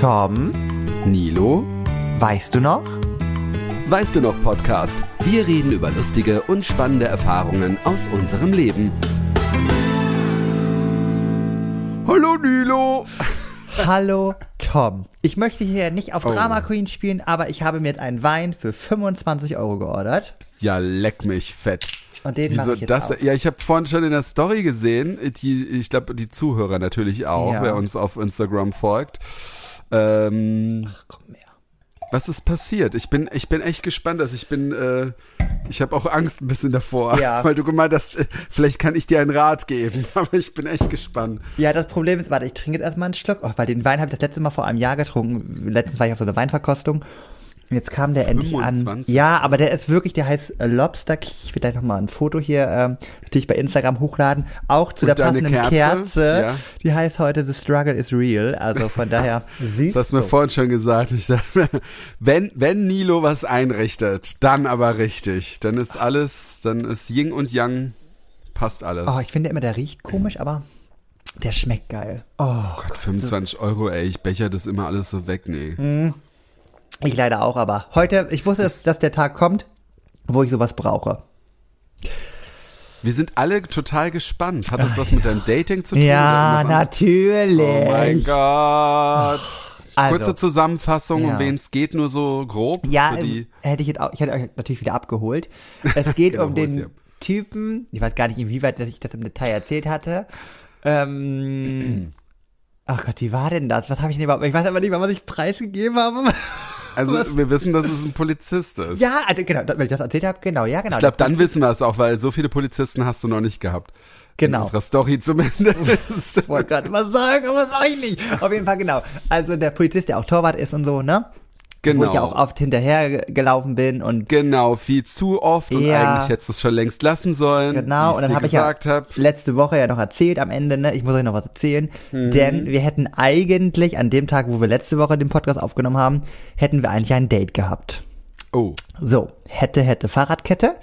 Tom, Nilo, weißt du noch? weißt du noch Podcast? Wir reden über lustige und spannende Erfahrungen aus unserem Leben. Hallo Nilo. Hallo Tom. Ich möchte hier nicht auf Oh. Drama Queen spielen, aber ich habe mir jetzt einen Wein für 25 Euro geordert. Ja, leck mich fett. Und den Wieso ich jetzt das? auf. Ja, ich habe vorhin schon in der Story gesehen, die, ich glaube, die Zuhörer natürlich auch, Ja. wer uns auf Instagram folgt. Ähm, Komm her. was ist passiert? Ich bin, ich bin echt gespannt, dass ich bin, äh, ich habe auch Angst ein bisschen davor, Ja. weil du gemeint hast, äh, vielleicht kann ich dir einen Rat geben, aber ich bin echt gespannt. Ja, das Problem ist, warte, ich trinke jetzt erstmal einen Schluck, oh, weil den Wein habe ich das letzte Mal vor einem Jahr getrunken. Letztens war ich auf so einer Weinverkostung. Jetzt kam der endlich an. 25? Ja, aber der ist wirklich, der heißt äh, Lobster Key. Ich will gleich nochmal ein Foto hier ähm, natürlich bei Instagram hochladen. Auch zu Und der passenden Kerze? Kerze. Ja. Die heißt heute The Struggle is Real. Also von daher süß. Das hast du mir vorhin schon gesagt. Ich sag, wenn, wenn Nilo was einrichtet, dann aber richtig. Dann ist alles, dann ist Yin und Yang, passt alles. Oh, ich finde immer, der riecht komisch, aber der schmeckt geil. Oh, Gott, 25 Euro, ey, ich becher das immer alles so weg, nee. Ich leider auch, aber heute, ich wusste, dass, dass der Tag kommt, wo ich sowas brauche. Wir sind alle total gespannt. Hat das was mit deinem Dating zu tun? Ja, natürlich. Oh mein Gott. Also. Kurze Zusammenfassung, Ja. um wen es geht, nur so grob. Ja, ähm, hätte ich jetzt auch, ich hätte euch natürlich wieder abgeholt. Es geht Genau, um den. Typen, ich weiß gar nicht, inwieweit dass ich das im Detail erzählt hatte. Ähm, ach Gott, wie war denn das? Was habe ich denn überhaupt? Ich weiß aber nicht mal, was ich preisgegeben habe. Also was- wir wissen, dass es ein Polizist ist. ja, also genau, wenn ich das erzählt habe, genau, ja, genau. ich glaube, dann wissen wir es auch, weil so viele Polizisten hast du noch nicht gehabt. In Genau. unserer Story zumindest. Ich wollte gerade was sagen, aber sage ich nicht. Auf jeden Fall, genau. Also der Polizist, der auch Torwart ist und so, ne? Wo genau. ich ja auch oft hinterher ge- gelaufen bin und Genau, viel zu oft und Ja. eigentlich hättest du es schon längst lassen sollen. Genau, und dann habe ich ja hab. letzte Woche ja noch erzählt am Ende, ne? Ich muss euch noch was erzählen. Mhm. Denn wir hätten eigentlich an dem Tag, wo wir letzte Woche den Podcast aufgenommen haben, hätten wir eigentlich ein Date gehabt. Oh, So, hätte, hätte, Fahrradkette.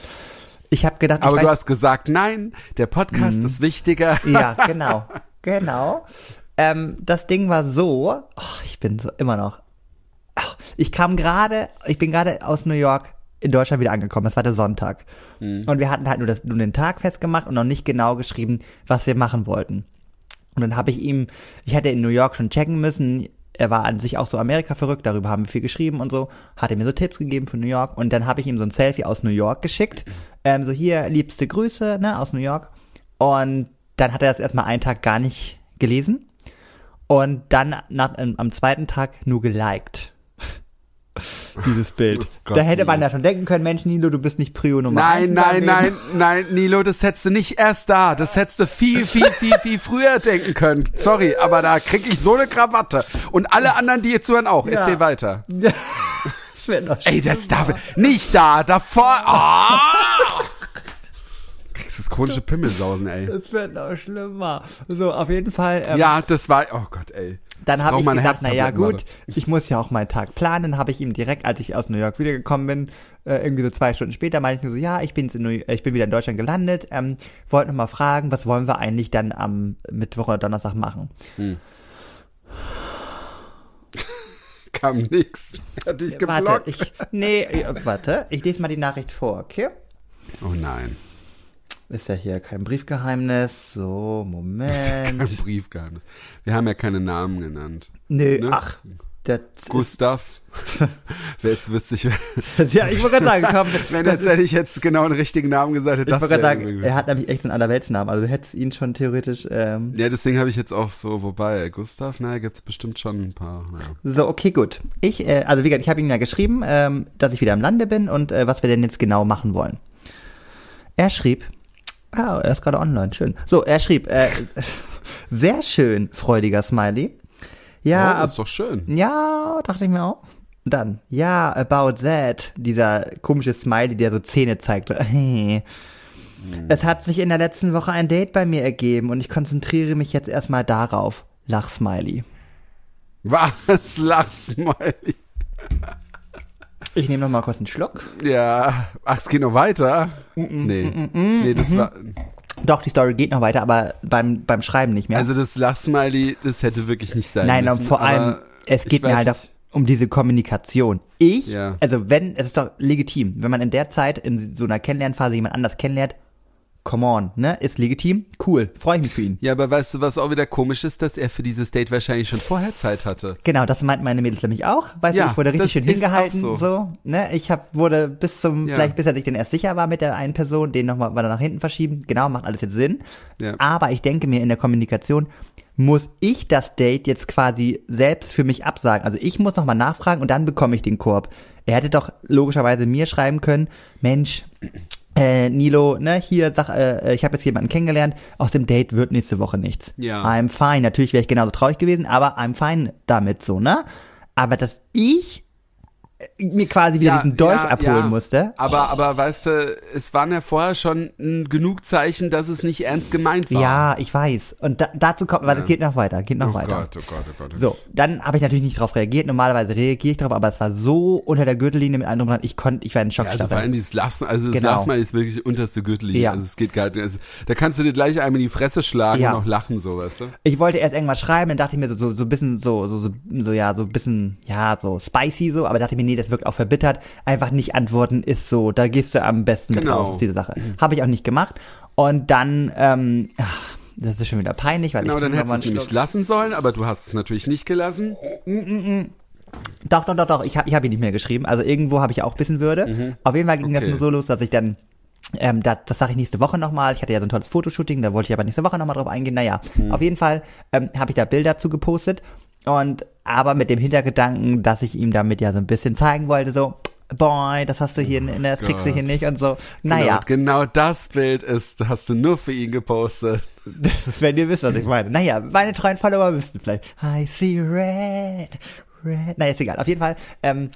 Ich habe gedacht, aber du hast gesagt, nein, der Podcast ist wichtiger. Ja, genau. Genau. Ähm, das Ding war so, oh, ich bin so immer noch. Ich kam gerade, ich bin gerade aus New York in Deutschland wieder angekommen. Das war der Sonntag. Und wir hatten halt nur, das, nur den Tag festgemacht und noch nicht genau geschrieben, was wir machen wollten. Und dann habe ich ihm, ich hätte in New York schon checken müssen. Er war an sich auch so Amerika verrückt, darüber haben wir viel geschrieben und so. Hat er mir so Tipps gegeben für New York und dann habe ich ihm so ein Selfie aus New York geschickt. Ähm, so hier, liebste Grüße, ne, aus New York. Und dann hat er das erstmal einen Tag gar nicht gelesen. Und dann nach, ähm, am zweiten Tag nur geliked. Dieses Bild. Oh Gott, da hätte man ja schon denken können, Mensch, Nilo, du bist nicht Prio Nummer Nein, nein, nein, nein, Nilo, das hättest du nicht erst da. Das hättest du viel, viel, viel, viel früher denken können. Sorry, aber da krieg ich so eine Krawatte. Und alle anderen, die jetzt zuhören, auch. Ja. Erzähl weiter. Das wär doch Ey, das darf nicht da, davor. Ah! Kriegst das chronische Pimmelsausen, ey. Das wird noch schlimmer. So, auf jeden Fall. Ähm, Ja, das war. Oh Gott, ey. Dann habe ich gedacht, na ja Herztablettenwaffe. gut, ich muss ja auch meinen Tag planen. Habe ich ihm direkt, als ich aus New York wiedergekommen bin, äh, irgendwie so zwei Stunden später, meinte ich nur so, ja, ich bin, in New äh, ich bin wieder in Deutschland gelandet. Ähm, wollte noch mal fragen, was wollen wir eigentlich dann am Mittwoch oder Donnerstag machen? Kam nix. Hat dich Warte, geblockt. ich, nee, äh, warte, ich lese mal die Nachricht vor, okay? oh nein. Ist ja hier kein Briefgeheimnis. So, Moment. Kein Briefgeheimnis. Wir haben ja keine Namen genannt. Nö, Ne? ach. Gustav. Wäre jetzt witzig, ist, ja, ich wollte gerade sagen, komm, wenn jetzt hätte ich jetzt genau einen richtigen Namen gesagt hätte. Ich Das wollte gerade wäre sagen, er hat nämlich echt einen Allerweltsnamen. Also du hättest ihn schon theoretisch. Ähm, Ja, deswegen habe ich jetzt auch so, wobei, Gustav, naja, gibt's bestimmt schon ein paar. Ja. so, okay, gut. Ich, äh, also wie gesagt, ich habe ihm ja geschrieben, ähm, dass ich wieder im Lande bin und äh, was wir denn jetzt genau machen wollen. Er schrieb, ah, er ist gerade online, schön. So, er schrieb, äh, sehr schön, freudiger Smiley. Ja, oh, ist doch schön. ja, dachte ich mir auch. Dann, ja, about that, dieser komische Smiley, der so Zähne zeigt. Es hat sich in der letzten Woche ein Date bei mir ergeben und ich konzentriere mich jetzt erstmal darauf. Lach-Smiley. Was? Lachsmiley. Ich nehme noch mal kurz einen Schluck. Ja. Ach, es geht noch weiter? nee. nee, das war. Doch, die Story geht noch weiter, aber beim, beim Schreiben nicht mehr. Also das Lachsmiley, das hätte wirklich nicht sein Nein, müssen. und vor allem, Es geht mir halt nicht. um diese Kommunikation. Ich, Ja. also wenn, es ist doch legitim, wenn man in der Zeit in so einer Kennenlernphase jemand anders kennenlernt, come on, ne, ist legitim, cool, freue ich mich für ihn. Ja, aber weißt du, was auch wieder komisch ist, dass er für dieses Date wahrscheinlich schon vorher Zeit hatte. Genau, das meinten meine Mädels nämlich auch. Weißt Ja, du, ich wurde richtig schön hingehalten, so. so. ne? Ich hab, wurde bis zum, Ja. vielleicht bis er sich denn erst sicher war mit der einen Person, den nochmal weiter nach hinten verschieben. Genau, macht alles jetzt Sinn. Ja. Aber ich denke mir in der Kommunikation, muss ich das Date jetzt quasi selbst für mich absagen. Also ich muss nochmal nachfragen und dann bekomme ich den Korb. Er hätte doch logischerweise mir schreiben können, Mensch, äh, Nilo, ne, hier, sag, äh, ich habe jetzt jemanden kennengelernt, aus dem Date wird nächste Woche nichts. Ja. I'm fine. Natürlich wäre ich genauso traurig gewesen, aber I'm fine damit so, ne? Aber dass ich äh, mir quasi wieder diesen Dolch abholen musste. Aber, aber weißt du, es waren ja vorher schon genug Zeichen, dass es nicht ernst gemeint war. Ja, ich weiß. Und da, dazu kommt, warte, geht noch weiter, geht noch Oh weiter. Gott, oh Gott, oh Gott. Oh So, dann habe ich natürlich nicht darauf reagiert. Normalerweise reagiere ich darauf, aber es war so unter der Gürtellinie mit einem drum, ich konnte, ich war in Ja, also vor allem dieses Lassen, also das Genau. Lassen ist wirklich unterste Gürtellinie. Ja. Also es geht gar nicht. Also, da kannst du dir gleich einmal in die Fresse schlagen Ja. und auch lachen, so, weißt du? ich wollte erst irgendwas schreiben, dann dachte ich mir so, so, so ein bisschen so, so, so, so, ja, so ein bisschen, ja, so spicy so, aber dachte ich mir, nee, das wirkt auch verbittert. Einfach nicht antworten ist so, da gehst du am besten mit Genau. raus aus dieser Sache. Habe ich auch nicht gemacht. Und dann, ähm, das ist schon wieder peinlich, weil Genau, ich dann hättest du es Schluck. lassen sollen, aber du hast es natürlich nicht gelassen. Doch, doch, doch, doch. Ich habe ich hab ihn nicht mehr geschrieben. Also irgendwo habe ich auch bisschen Würde. Auf jeden Fall ging das Mhm. Okay. nur so los, dass ich dann, ähm, da, das sage ich nächste Woche nochmal. Ich hatte ja so ein tolles Fotoshooting, da wollte ich aber nächste Woche nochmal drauf eingehen. Naja, Mhm. auf jeden Fall ähm, habe ich da Bilder zu gepostet. Und aber mit dem Hintergedanken, dass ich ihm damit ja so ein bisschen zeigen wollte, so, boy, das hast du hier, ne, das kriegst du hier Gott. nicht und so. Naja, Genau, genau das Bild ist, hast du nur für ihn gepostet. wenn ihr wisst, was ich meine. Naja, meine treuen Follower wüssten vielleicht, I see red, red. Naja, ist egal. Auf jeden Fall, ähm,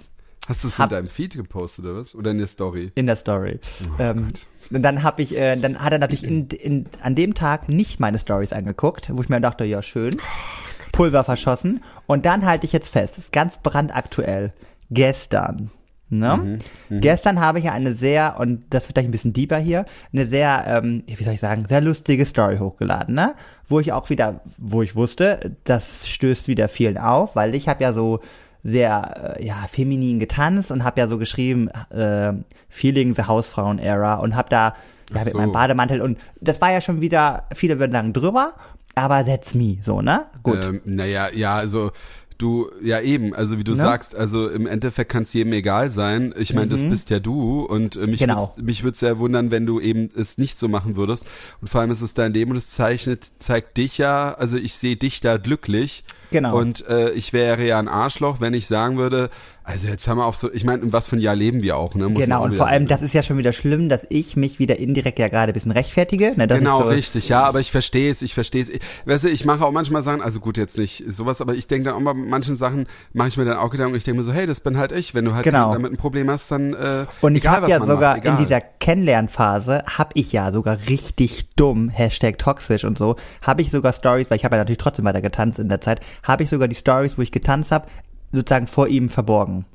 Hast du es in deinem Feed gepostet oder was? Oder in der Story? In der Story. Oh ähm, und dann habe ich, äh, dann hat er natürlich in, in, an dem Tag nicht meine Stories angeguckt, wo ich mir dachte, ja schön, Oh Pulver verschossen. Und dann halte ich jetzt fest, das ist ganz brandaktuell. Gestern. Ne? Mhm, Gestern habe ich ja eine sehr, und das wird gleich ein bisschen deeper hier, eine sehr, ähm, wie soll ich sagen, sehr lustige Story hochgeladen, ne? Wo ich auch wieder, wo ich wusste, das stößt wieder vielen auf, weil ich habe ja so sehr, äh, ja, feminin getanzt und habe ja so geschrieben, äh, Feeling the Hausfrauen-Era und habe da, ja, Ach mit so. meinem Bademantel und das war ja schon wieder, viele würden sagen drüber, aber that's me, so, ne? Gut. Ähm, naja, ja, also du, ja eben, also wie du Ne? sagst, also im Endeffekt kann es jedem egal sein. Ich meine, das bist ja du und äh, mich Mhm. Genau. würd's, mich würde sehr wundern, wenn du eben es nicht so machen würdest. Und vor allem ist es dein Leben und es zeichnet, zeigt dich ja, also ich sehe dich da glücklich. Genau. Und äh, ich wäre ja ein Arschloch, wenn ich sagen würde, also jetzt haben wir auf so, ich meine, in was für ein Jahr leben wir auch, ne? Muss Genau, auch und vor allem, das ist ja schon wieder schlimm, dass ich mich wieder indirekt ja gerade ein bisschen rechtfertige. Ne, dass Genau, so, richtig, ja, aber ich verstehe es, ich verstehe es. Weißt du, ich mache auch manchmal Sachen, also gut, jetzt nicht sowas, aber ich denke dann auch bei manchen Sachen, mache ich mir dann auch Gedanken und ich denke mir so, hey, das bin halt ich. Wenn du halt Genau. damit ein Problem hast, dann äh, Und ich habe ja sogar macht, in dieser Kennenlernphase, habe ich ja sogar richtig dumm, Hashtag toxisch und so, habe ich sogar Stories, weil ich habe ja natürlich trotzdem weiter getanzt in der Zeit, habe ich sogar die Stories, wo ich getanzt habe, sozusagen vor ihm verborgen.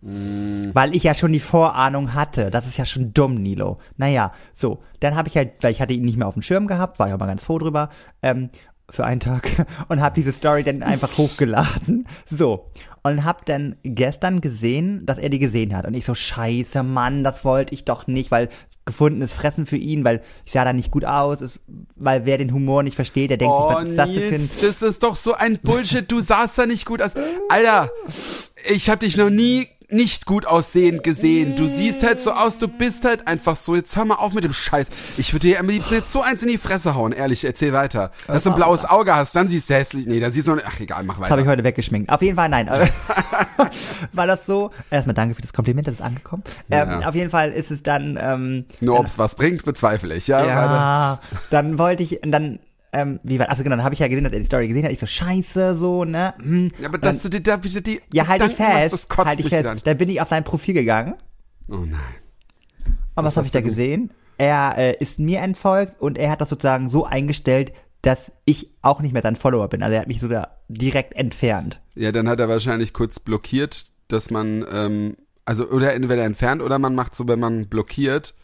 Mm. Weil ich ja schon die Vorahnung hatte. Das ist ja schon dumm, Nilo. Naja, so. Dann habe ich halt, weil ich hatte ihn nicht mehr auf dem Schirm gehabt, war ja mal ganz froh drüber, ähm, für einen Tag und habe diese Story dann einfach hochgeladen. So. Und habe dann gestern gesehen, dass er die gesehen hat. Und ich so, scheiße, Mann, das wollte ich doch nicht, weil gefundenes Fressen für ihn, weil ich sah da nicht gut aus, ist, weil wer den Humor nicht versteht, der denkt, Oh, was ist das denn das ist doch so ein Bullshit. Du sahst da nicht gut aus. Alter, ich habe dich noch nie nicht gut aussehend gesehen. Du siehst halt so aus, du bist halt einfach so. Jetzt hör mal auf mit dem Scheiß. Ich würde dir am liebsten jetzt so eins in die Fresse hauen. Ehrlich, erzähl weiter. Dass du ein blaues Auge hast, dann siehst du hässlich. Nee, dann siehst du noch, ach egal, mach Das habe ich weiter. heute weggeschminkt. Auf jeden Fall nein. War das so? Erstmal danke für das Kompliment, das ist angekommen. Ähm, Ja. auf jeden Fall ist es dann. Ähm, Nur ob's was bringt, bezweifle ich. Ja, weiter. ja, dann wollte ich dann. Ähm, wie war, also genau, dann habe ich ja gesehen, dass er die Story gesehen hat. Ich so, scheiße, so, ne? Hm. Ja, aber Und dass du dir da wieder die ja, halt dich machst, das fest, kotzt halt dich fest. an. Da bin ich auf sein Profil gegangen. Oh nein. Und was habe ich da gesehen? Er äh, ist mir entfolgt und er hat das sozusagen so eingestellt, dass ich auch nicht mehr sein Follower bin. Also er hat mich sogar direkt entfernt. Ja, dann hat er wahrscheinlich kurz blockiert, dass man, ähm, also oder entweder entfernt oder man macht so, wenn man blockiert,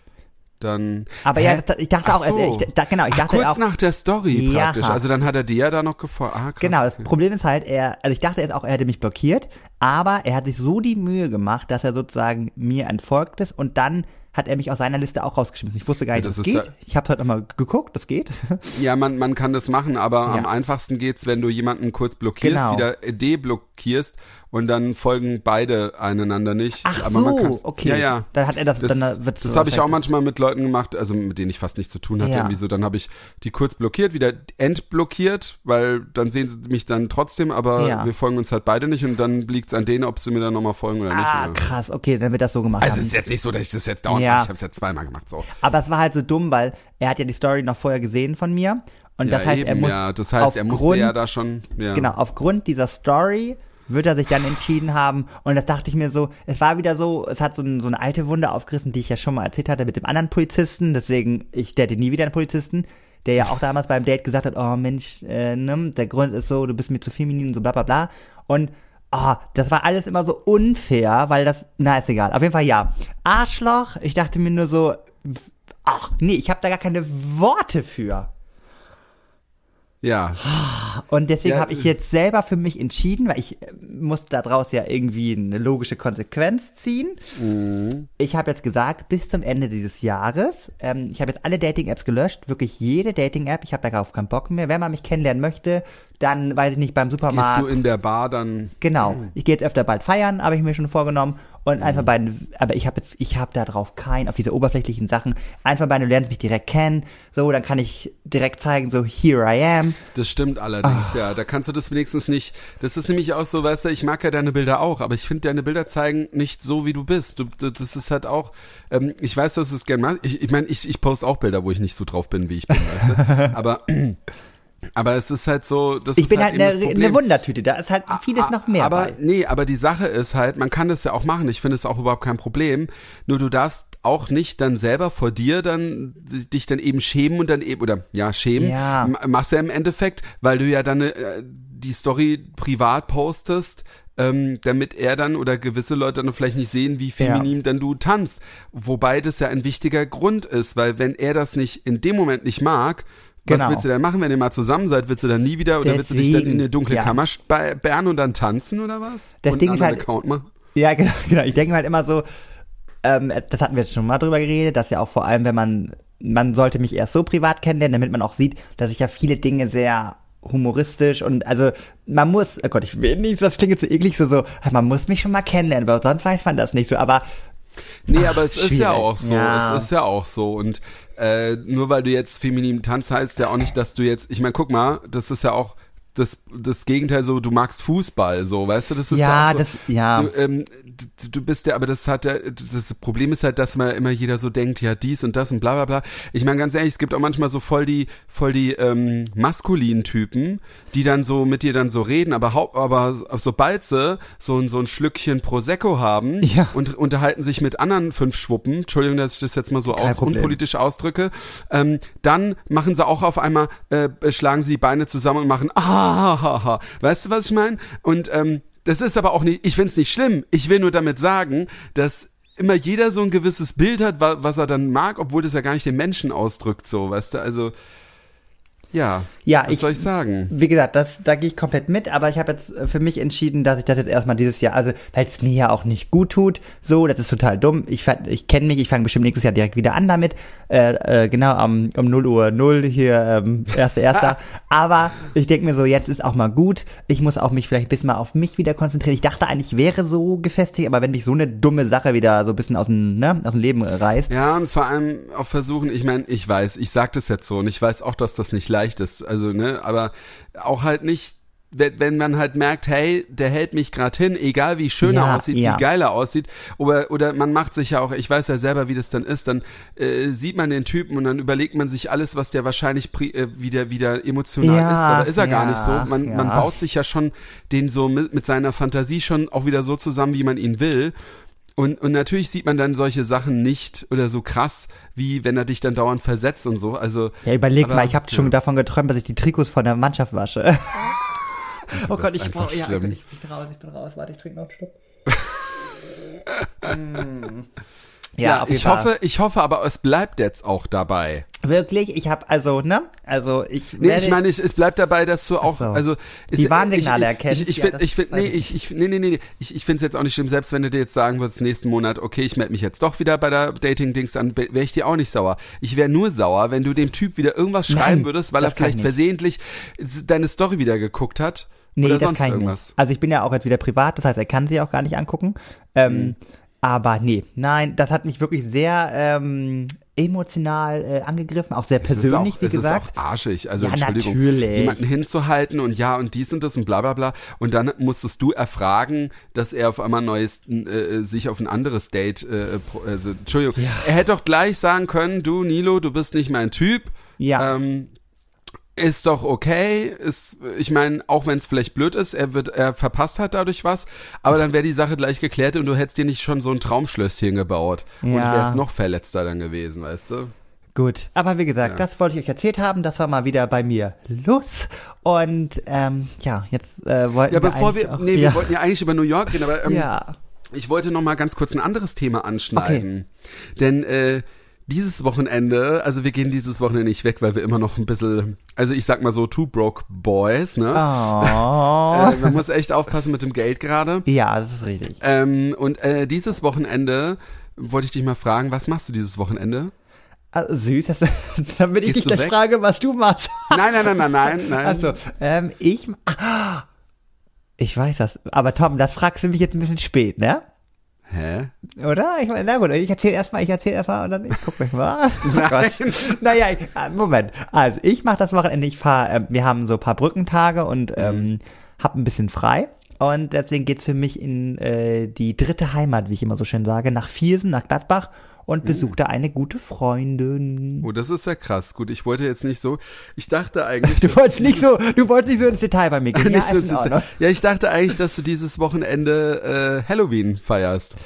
dann. Aber Hä? ja, ich dachte Ach auch, äh, so. ich, da, genau, ich Ach, dachte kurz auch, nach der Story Ja. praktisch. Also dann hat er dir ja da noch gefolgt. Ah, krass. Genau, das okay. Problem ist halt, er, also ich dachte jetzt auch, er hätte mich blockiert, aber er hat sich so die Mühe gemacht, dass er sozusagen mir entfolgt ist und dann hat er mich aus seiner Liste auch rausgeschmissen. Ich wusste gar nicht, das ist geht. ja- Ich habe halt nochmal geguckt, das geht. Ja, man, man kann das machen, aber am Ja. einfachsten geht's, wenn du jemanden kurz blockierst, Genau. wieder deblockierst und dann folgen beide einander nicht. Ach aber so, okay. Ja, ja. Dann hat er das, Das, dann wird das habe ich auch manchmal mit Leuten gemacht, also mit denen ich fast nichts zu tun hatte. Ja. Irgendwie so, dann habe ich die kurz blockiert, wieder entblockiert, weil dann sehen sie mich dann trotzdem, aber Ja. wir folgen uns halt beide nicht und dann liegt's an denen, ob sie mir dann nochmal folgen oder nicht. Ah, krass, okay, dann wird das so gemacht. Also haben. es ist jetzt nicht so, dass ich das jetzt dauernd Ja. Ich habe es jetzt zweimal gemacht. So. Aber es war halt so dumm, weil er hat ja die Story noch vorher gesehen von mir. Und Ja, das heißt, eben, er muss ja. Das heißt, er musste aufgrund- ja da schon. Ja. Genau, aufgrund dieser Story wird er sich dann entschieden haben. Und das dachte ich mir so, es war wieder so, es hat so, ein, so eine alte Wunde aufgerissen, die ich ja schon mal erzählt hatte mit dem anderen Polizisten. Deswegen, ich date nie wieder einen Polizisten, der ja auch damals beim Date gesagt hat, oh Mensch, äh, ne, der Grund ist so, du bist mir zu feminin und so bla bla bla. Und oh, das war alles immer so unfair, weil das, na ist egal. Auf jeden Fall ja. Arschloch, ich dachte mir nur so, ach nee, ich habe da gar keine Worte für. Ja. Und deswegen Ja, habe ich jetzt selber für mich entschieden, weil ich äh, muss daraus ja irgendwie eine logische Konsequenz ziehen. Mhm. Ich habe jetzt gesagt, bis zum Ende dieses Jahres, ähm, ich habe jetzt alle Dating-Apps gelöscht, wirklich jede Dating-App, ich habe darauf keinen Bock mehr. Wenn man mich kennenlernen möchte, dann weiß ich nicht, beim Gehst Supermarkt. du in der Bar dann. Genau. Ich gehe jetzt öfter bald feiern, habe ich mir schon vorgenommen. Und einfach Mhm. bei, aber ich habe jetzt, ich habe da drauf keinen, auf diese oberflächlichen Sachen. Einfach bei, du lernst mich direkt kennen. So, dann kann ich direkt zeigen, so, here I am. Das stimmt allerdings, Ah. ja. Da kannst du das wenigstens nicht. Das ist nämlich auch so, weißt du, ich mag ja deine Bilder auch, aber ich finde, deine Bilder zeigen nicht so, wie du bist. Du, das ist halt auch, ähm, ich weiß, dass du es gerne machst. Ich ich, mein, ich, ich poste auch Bilder, wo ich nicht so drauf bin, wie ich bin, weißt du. Aber, aber es ist halt so, das Ich ist bin halt halt eine, eine Wundertüte, da ist halt vieles noch mehr Aber bei. nee, aber die Sache ist halt, man kann das ja auch machen. Ich finde es auch überhaupt kein Problem. Nur du darfst auch nicht dann selber vor dir dann dich dann eben schämen und dann eben oder ja schämen Ja. Machst du ja im Endeffekt, weil du ja dann äh, die Story privat postest. Ähm, damit er dann oder gewisse Leute dann vielleicht nicht sehen, wie feminin dann du tanzt. Wobei das ja ein wichtiger Grund ist, weil wenn er das nicht in dem Moment nicht mag, was Genau. willst du dann machen, wenn ihr mal zusammen seid? Willst du dann nie wieder oder willst du dich dann in Deswegen, eine dunkle ja. Kammer sperren und dann tanzen oder was? Das und Ding ist halt- Account machen? Ja, genau, genau. Ich denke halt immer so, ähm, das hatten wir jetzt schon mal drüber geredet, dass ja auch vor allem, wenn man, man sollte mich erst so privat kennenlernen, damit man auch sieht, dass ich ja viele Dinge sehr humoristisch und also man muss, oh Gott, ich will nicht, das klingt so eklig, so, so, man muss mich schon mal kennenlernen, weil sonst weiß man das nicht so, aber Nee, aber es ist ja auch so. Ja. Es ist ja auch so. Und äh, nur weil du jetzt feminin tanzt, heißt ja auch nicht, dass du jetzt. Ich meine, guck mal, das ist ja auch das, das Gegenteil so, du magst Fußball, so, weißt du, das ist Ja, so, das- ja. Du, ähm, du, du bist ja, aber das hat ja, das Problem ist halt, dass man immer jeder so denkt, ja, dies und das und bla bla bla. Ich meine, ganz ehrlich, es gibt auch manchmal so voll die, voll die ähm, maskulinen Typen, die dann so mit dir dann so reden, aber haupt, aber sobald sie so ein, so ein Schlückchen Prosecco haben Ja. und unterhalten sich mit anderen fünf Schwuppen, Entschuldigung, dass ich das jetzt mal so aus unpolitisch ausdrücke, ähm, dann machen sie auch auf einmal, äh, schlagen sie die Beine zusammen und machen, ah, ha, weißt du, was ich meine? Und ähm, das ist aber auch nicht, ich find's nicht schlimm. Ich will nur damit sagen, dass immer jeder so ein gewisses Bild hat, wa was er dann mag, obwohl das ja gar nicht den Menschen ausdrückt, so, weißt du, also, ja, Ja, was ich- soll ich sagen? Wie gesagt, das, da gehe ich komplett mit, aber ich habe jetzt für mich entschieden, dass ich das jetzt erstmal dieses Jahr, also weil es mir ja auch nicht gut tut, so, das ist total dumm. Ich, ich kenne mich, ich fange bestimmt nächstes Jahr direkt wieder an damit. Äh, äh, genau, um, um 0 Uhr 0 hier, ähm, erster, erster. aber ich denke mir so, jetzt ist auch mal gut. Ich muss auch mich vielleicht ein bisschen mal auf mich wieder konzentrieren. Ich dachte eigentlich, ich wäre so gefestigt, aber wenn mich so eine dumme Sache wieder so ein bisschen aus dem, ne, aus dem Leben reißt. Ja, und vor allem auch versuchen, ich meine, ich weiß, ich sag das jetzt so und ich weiß auch, dass das nicht leicht ist, also, ne, aber auch halt nicht, wenn, man halt merkt, hey, der hält mich gerade hin, egal wie schön Ja, er aussieht, ja. wie geil er aussieht, oder, oder man macht sich ja auch, ich weiß ja selber, wie das dann ist, dann äh, sieht man den Typen und dann überlegt man sich alles, was der wahrscheinlich äh, wieder, wieder emotional Ja, ist, aber ist er gar nicht so. Man, man baut sich ja schon den so mit, mit seiner Fantasie schon auch wieder so zusammen, wie man ihn will. Und, und natürlich sieht man dann solche Sachen nicht oder so krass, wie wenn er dich dann dauernd versetzt und so. Also Ja, überleg Aber, mal, ich habe schon ja. davon geträumt, dass ich die Trikots von der Mannschaft wasche. oh Gott, ich brauche, ja, ich bin raus, ich bin raus, warte, ich trinke noch einen Schluck. Ja, jeden ich Fall. hoffe, ich hoffe aber, es bleibt jetzt auch dabei. Wirklich, ich habe also, ne? Also ich Nee, ich meine, ich, es bleibt dabei, dass du auch, so. also Die ist- Warnsignale ich, erkennst, Ich, ich, ja, find, das ich finde, weiß nee, ich ich, ich, nee, nee, nee, ich, ich finde es jetzt auch nicht schlimm, selbst wenn du dir jetzt sagen würdest, nächsten Monat, okay, ich melde mich jetzt doch wieder bei der Dating-Dings, dann wäre ich dir auch nicht sauer. Ich wäre nur sauer, wenn du dem Typ wieder irgendwas schreiben Nein, würdest, weil er ich vielleicht versehentlich deine Story wieder geguckt hat. nee, das sonst kann ich irgendwas. nicht. Also ich bin ja auch jetzt wieder privat, das heißt, er kann sie auch gar nicht angucken. Ähm, Mhm. Aber nee, nein, das hat mich wirklich sehr ähm, emotional äh, angegriffen, auch sehr Es ist persönlich, auch, wie es gesagt. ist auch arschig, also Ja, Entschuldigung, natürlich. jemanden hinzuhalten und ja und dies und das und bla bla bla und dann musstest du erfragen, dass er auf einmal neues, äh, sich auf ein anderes Date, äh, also Entschuldigung, Ja. er hätte doch gleich sagen können, du Nilo, du bist nicht mein Typ, Ja. ähm, ist doch okay, ist, ich meine, auch wenn es vielleicht blöd ist, er wird, er verpasst hat dadurch was, aber dann wäre die Sache gleich geklärt und du hättest dir nicht schon so ein Traumschlösschen gebaut und Ja. wärst noch verletzter dann gewesen, weißt du? Gut, aber wie gesagt, das wollte ich euch erzählt haben. Das war mal wieder bei mir los. Und ähm, ja, jetzt äh, wollten Ja, wir bevor eigentlich wir, auch, nee, ja, wir wollten ja eigentlich über New York reden, aber ähm, ja, ich wollte noch mal ganz kurz ein anderes Thema anschneiden. Denn äh, dieses Wochenende, also wir gehen dieses Wochenende nicht weg, weil wir immer noch ein bisschen, also ich sag mal so, two broke boys, ne? oh. Äh, man muss echt aufpassen mit dem Geld gerade. ja, das ist richtig. Ähm, und äh, dieses Wochenende wollte ich dich mal fragen, was machst du dieses Wochenende? Also, süß, dass, damit ich Gehst dich gleich weg? frage, was du machst. Nein, nein, nein, nein, nein, nein. Also, ähm, ich, ah, ich weiß das, aber Tom, das fragst du mich jetzt ein bisschen spät, ne? Hä? Oder? Ich, na gut, ich erzähle erstmal, ich erzähle erstmal und dann ich guck mich mal. Gott. naja, ich, äh, Moment. Also ich mache das Wochenende, ich fahre, äh, wir haben so ein paar Brückentage und ähm, hab ein bisschen frei. Und deswegen geht's für mich in äh, die dritte Heimat, wie ich immer so schön sage, nach Viersen, nach Gladbach und besuche da eine gute Freundin. Oh, das ist ja krass. Gut, ich wollte jetzt nicht so, ich dachte eigentlich, Du wolltest nicht so, du wolltest nicht so ins Detail bei mir gehen. Ja, Nicht so ins- Ordnung. ja, ich dachte eigentlich, dass du dieses Wochenende äh, Halloween feierst.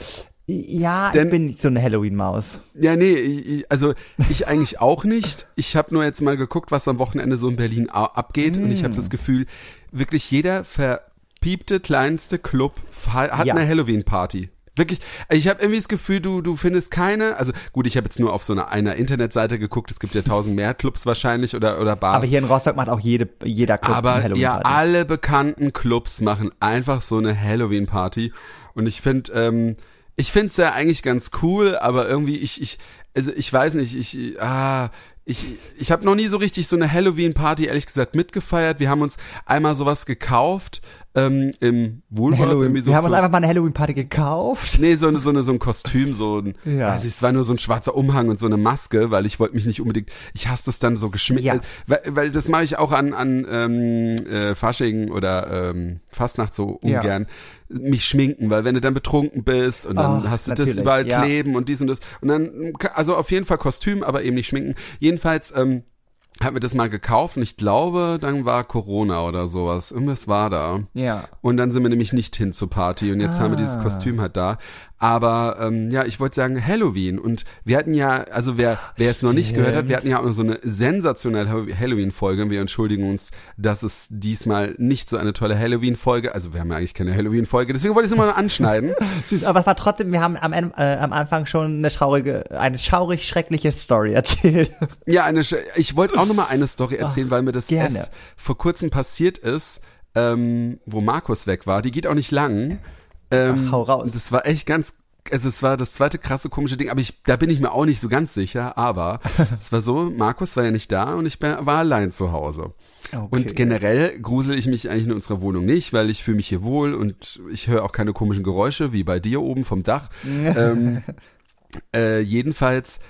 Ja, Denn- ich bin nicht so eine Halloween-Maus. Ja, nee, also ich eigentlich auch nicht. Ich habe nur jetzt mal geguckt, was am Wochenende so in Berlin abgeht und ich habe Mm. das Gefühl, wirklich jeder verpiepte kleinste Club hat Ja. eine Halloween-Party. Wirklich, ich habe irgendwie das Gefühl, du du findest keine, also gut, ich habe jetzt nur auf so einer, einer Internetseite geguckt, es gibt ja tausend mehr Clubs wahrscheinlich oder oder Bars. Aber hier in Rostock macht auch jede, jeder Club eine Aber ja, Halloween-Party. alle bekannten Clubs machen einfach so eine Halloween-Party. Und ich finde, ähm, ich finde es ja eigentlich ganz cool, aber irgendwie, ich, ich, also ich weiß nicht, ich, ah, ich, ich habe noch nie so richtig so eine Halloween-Party, ehrlich gesagt, mitgefeiert. Wir haben uns einmal sowas gekauft, ähm, im Woolworth. Irgendwie so wir haben uns einfach mal eine Halloween-Party gekauft. Nee, so, eine, so, eine, so ein Kostüm, so ein, Ja. weiß ich, es war nur so ein schwarzer Umhang und so eine Maske, weil ich wollte mich nicht unbedingt, ich hasse das dann so geschminkt, Ja. weil, weil das mache ich auch an, an ähm, äh, Fasching oder ähm, Fastnacht so Ja. ungern, mich schminken, weil wenn du dann betrunken bist und dann Ach, hast du das überall ja. kleben und dies und das und dann, also auf jeden Fall Kostüm, aber eben nicht schminken. Jedenfalls, ähm, hat mir das mal gekauft und ich glaube, dann war Corona oder sowas. Irgendwas war da. Ja. Und dann sind wir nämlich nicht hin zur Party und jetzt haben wir dieses Ah. Kostüm halt da. Aber ähm, ja, ich wollte sagen Halloween und wir hatten ja, also wer wer es noch nicht gehört hat, wir hatten ja auch noch so eine sensationelle Halloween-Folge und wir entschuldigen uns, dass es diesmal nicht so eine tolle Halloween-Folge, also wir haben ja eigentlich keine Halloween-Folge, deswegen wollte ich es nochmal anschneiden. Aber es war trotzdem, wir haben am, äh, am Anfang schon eine schaurige, eine schaurig schreckliche Story erzählt. Ja, eine, ich wollte auch noch mal eine Story erzählen, weil mir das gerne. erst vor kurzem passiert ist, ähm, wo Markus weg war. Die geht auch nicht lang. Ähm, Ach, hau raus. Das war echt ganz, also es war das zweite krasse komische Ding, aber ich, da bin ich mir auch nicht so ganz sicher, aber es war so, Markus war ja nicht da und ich war allein zu Hause. Und generell grusel ich mich eigentlich in unserer Wohnung nicht, weil ich fühle mich hier wohl und ich höre auch keine komischen Geräusche wie bei dir oben vom Dach. ähm, äh, jedenfalls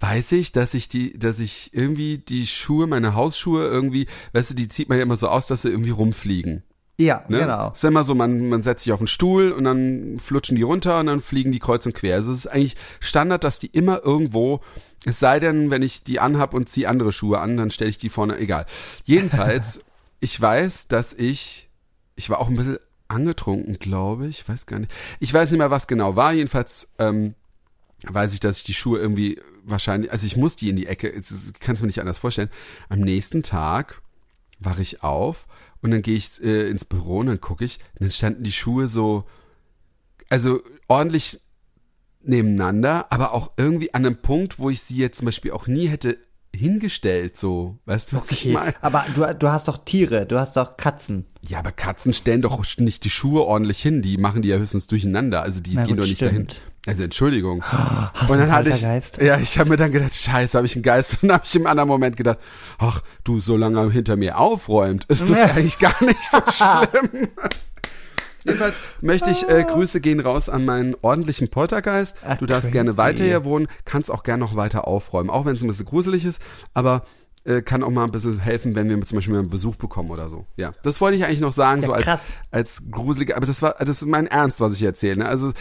weiß ich, dass ich die, dass ich irgendwie die Schuhe, meine Hausschuhe irgendwie, weißt du, die zieht man ja immer so aus, dass sie irgendwie rumfliegen. Ja, Ne? genau. Ist immer so, man, man setzt sich auf den Stuhl und dann flutschen die runter und dann fliegen die kreuz und quer. Also es ist eigentlich Standard, dass die immer irgendwo, es sei denn, wenn ich die anhab und ziehe andere Schuhe an, dann stelle ich die vorne, egal. Jedenfalls, ich weiß, dass ich, ich war auch ein bisschen angetrunken, glaube ich, weiß gar nicht. Ich weiß nicht mehr, was genau war. Jedenfalls ähm, weiß ich, dass ich die Schuhe irgendwie wahrscheinlich, also ich muss die in die Ecke, kann es mir nicht anders vorstellen. Am nächsten Tag wache ich auf und dann gehe ich äh, ins Büro und dann gucke ich, und dann standen die Schuhe so, also ordentlich nebeneinander, aber auch irgendwie an einem Punkt, wo ich sie jetzt zum Beispiel auch nie hätte hingestellt, so. Weißt du, was ich Okay, meine? aber du, du hast doch Tiere, du hast doch Katzen. Ja, aber Katzen stellen doch nicht die Schuhe ordentlich hin, die machen die ja höchstens durcheinander, also die Na gehen gut, doch nicht stimmt. dahin. Also Entschuldigung. Hast und dann hatte ich, Poltergeist? ja, ich habe mir dann gedacht, scheiße, habe ich einen Geist. Und dann habe ich im anderen Moment gedacht, ach, du, solange er hinter mir aufräumt, ist das Ja. eigentlich gar nicht so schlimm. Jedenfalls möchte ich, äh, Grüße gehen raus an meinen ordentlichen Poltergeist. Ach, du darfst crazy. gerne weiter hier wohnen, kannst auch gerne noch weiter aufräumen, auch wenn es ein bisschen gruselig ist, aber äh, kann auch mal ein bisschen helfen, wenn wir zum Beispiel mal einen Besuch bekommen oder so. Ja, das wollte ich eigentlich noch sagen, Ja, so als, krass. als gruselige, aber das war, das ist mein Ernst, was ich erzähle. Ne? Also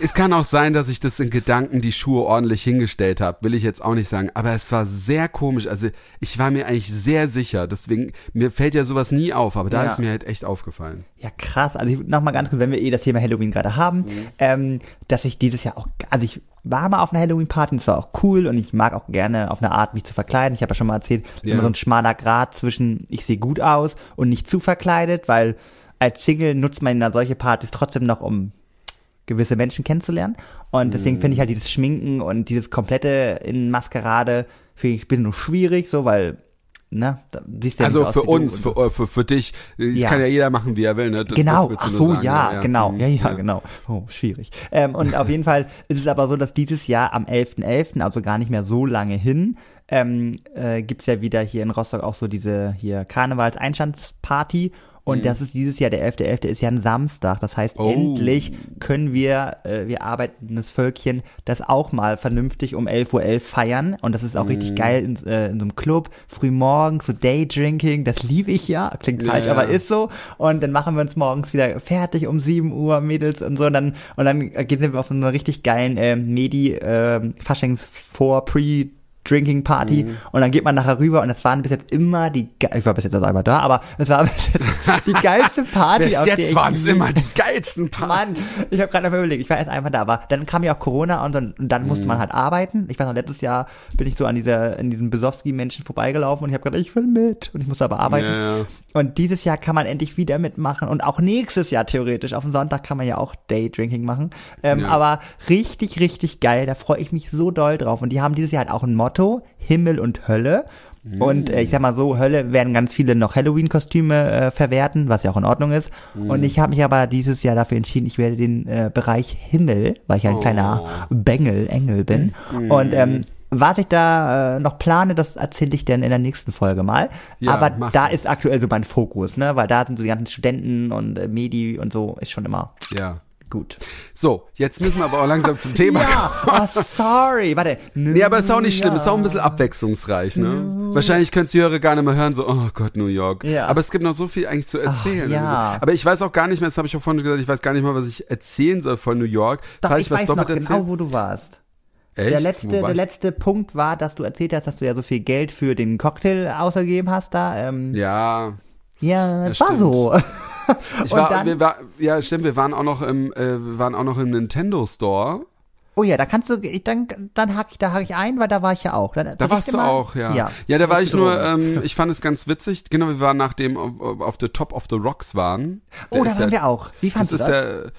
es kann auch sein, dass ich das in Gedanken die Schuhe ordentlich hingestellt habe, will ich jetzt auch nicht sagen, aber es war sehr komisch. Also ich war mir eigentlich sehr sicher, deswegen, mir fällt ja sowas nie auf, aber da Ja. ist mir halt echt aufgefallen. Ja, krass. Also ich, noch mal ganz kurz, wenn wir eh das Thema Halloween gerade haben, Mhm. ähm, dass ich dieses Jahr auch, also ich war mal auf einer Halloween-Party, und es war auch cool und ich mag auch gerne auf eine Art, mich zu verkleiden. Ich habe ja schon mal erzählt, Ja. immer so ein schmaler Grad zwischen ich sehe gut aus und nicht zu verkleidet, weil als Single nutzt man dann solche Partys trotzdem noch, um gewisse Menschen kennenzulernen. Und deswegen finde ich halt dieses Schminken und dieses komplette in Maskerade finde ich ein bisschen nur schwierig, so, weil, ne, ja Also für uns, für, äh, für, für dich, das Ja. kann ja jeder machen, wie er will. Ne? Das- Genau, das ach so, sagen, ja, genau, ja, ja, genau. Oh, schwierig. Ähm, und auf jeden Fall ist es aber so, dass dieses Jahr am 11.11., also gar nicht mehr so lange hin, ähm, äh, gibt's ja wieder hier in Rostock auch so diese hier Karnevals-Einstandsparty. Und das ist dieses Jahr, der 11.11. ist ja ein Samstag. Das heißt, Oh. endlich können wir, äh, wir arbeitendes Völkchen, das auch mal vernünftig um 11.11 Uhr feiern. Und das ist auch richtig geil in, äh, in so einem Club, früh morgens, so Daydrinking. Das liebe ich ja. Klingt Ja, falsch, ja. aber ist so. Und dann machen wir uns morgens wieder fertig um 7 Uhr, Mädels und so. Und dann, und dann gehen wir auf so eine richtig geilen äh, Medi äh, Faschings vor Pre Drinking Party Mhm. und dann geht man nachher rüber und es waren bis jetzt immer die ich war bis jetzt also einmal da, aber es war bis jetzt die geilste Party Bis auf jetzt waren es immer die geilsten Paar. Mann, ich habe gerade noch überlegt, ich war erst einfach da, aber dann kam ja auch Corona und dann, und dann musste Mhm. man halt arbeiten. Ich weiß noch, letztes Jahr bin ich so an dieser, in diesen Besowski-Menschen vorbeigelaufen und ich habe gedacht, ich will mit und ich musste aber arbeiten. Ja, ja. Und dieses Jahr kann man endlich wieder mitmachen und auch nächstes Jahr theoretisch. Auf dem Sonntag kann man ja auch Daydrinking machen. Ähm, Ja. Aber richtig, richtig geil. Da freue ich mich so doll drauf. Und die haben dieses Jahr halt auch ein Motto, Himmel und Hölle. Und äh, ich sag mal so, Hölle werden ganz viele noch Halloween-Kostüme äh, verwerten, was ja auch in Ordnung ist. Und ich habe mich aber dieses Jahr dafür entschieden, ich werde den äh, Bereich Himmel, weil ich ein kleiner Bengel, Engel bin. Und ähm, was ich da äh, noch plane, das erzähle ich dann in der nächsten Folge mal. Ja, aber da das. ist aktuell so mein Fokus, ne? Weil da sind so die ganzen Studenten und äh, Medi und so, ist schon immer Ja. Gut. So, jetzt müssen wir aber auch langsam zum Thema Ja, kommen. oh, sorry, warte. Nee, aber ist auch nicht schlimm, ist auch ein bisschen abwechslungsreich, ne? Wahrscheinlich könnt ihr Hörer gar nicht mehr hören, so, oh Gott, New York. Ja. Aber es gibt noch so viel eigentlich zu erzählen. ja. Also. Aber ich weiß auch gar nicht mehr, das habe ich auch vorhin gesagt, ich weiß gar nicht mal, was ich erzählen soll von New York. Doch, Falls ich weiß noch doppelt genau, wo du warst. Echt? Der letzte, der ich? letzte Punkt war, dass du erzählt hast, dass du ja so viel Geld für den Cocktail ausgegeben hast da. Ähm, ja, Ja, das war stimmt. so. ich war, dann- wir war, ja, stimmt, wir waren auch noch im, äh, waren auch noch im Nintendo Store. Oh ja, da kannst du, ich, dann, dann hack ich, da hack ich ein, weil da war ich ja auch. Dann, Da warst du auch, ja. Ja, ja da war ich nur, ähm, ich fand es ganz witzig. Genau, wir waren nachdem auf, auf the Top of the Rocks waren. Oh, da waren ja, wir auch. Wie fandst das du ist das?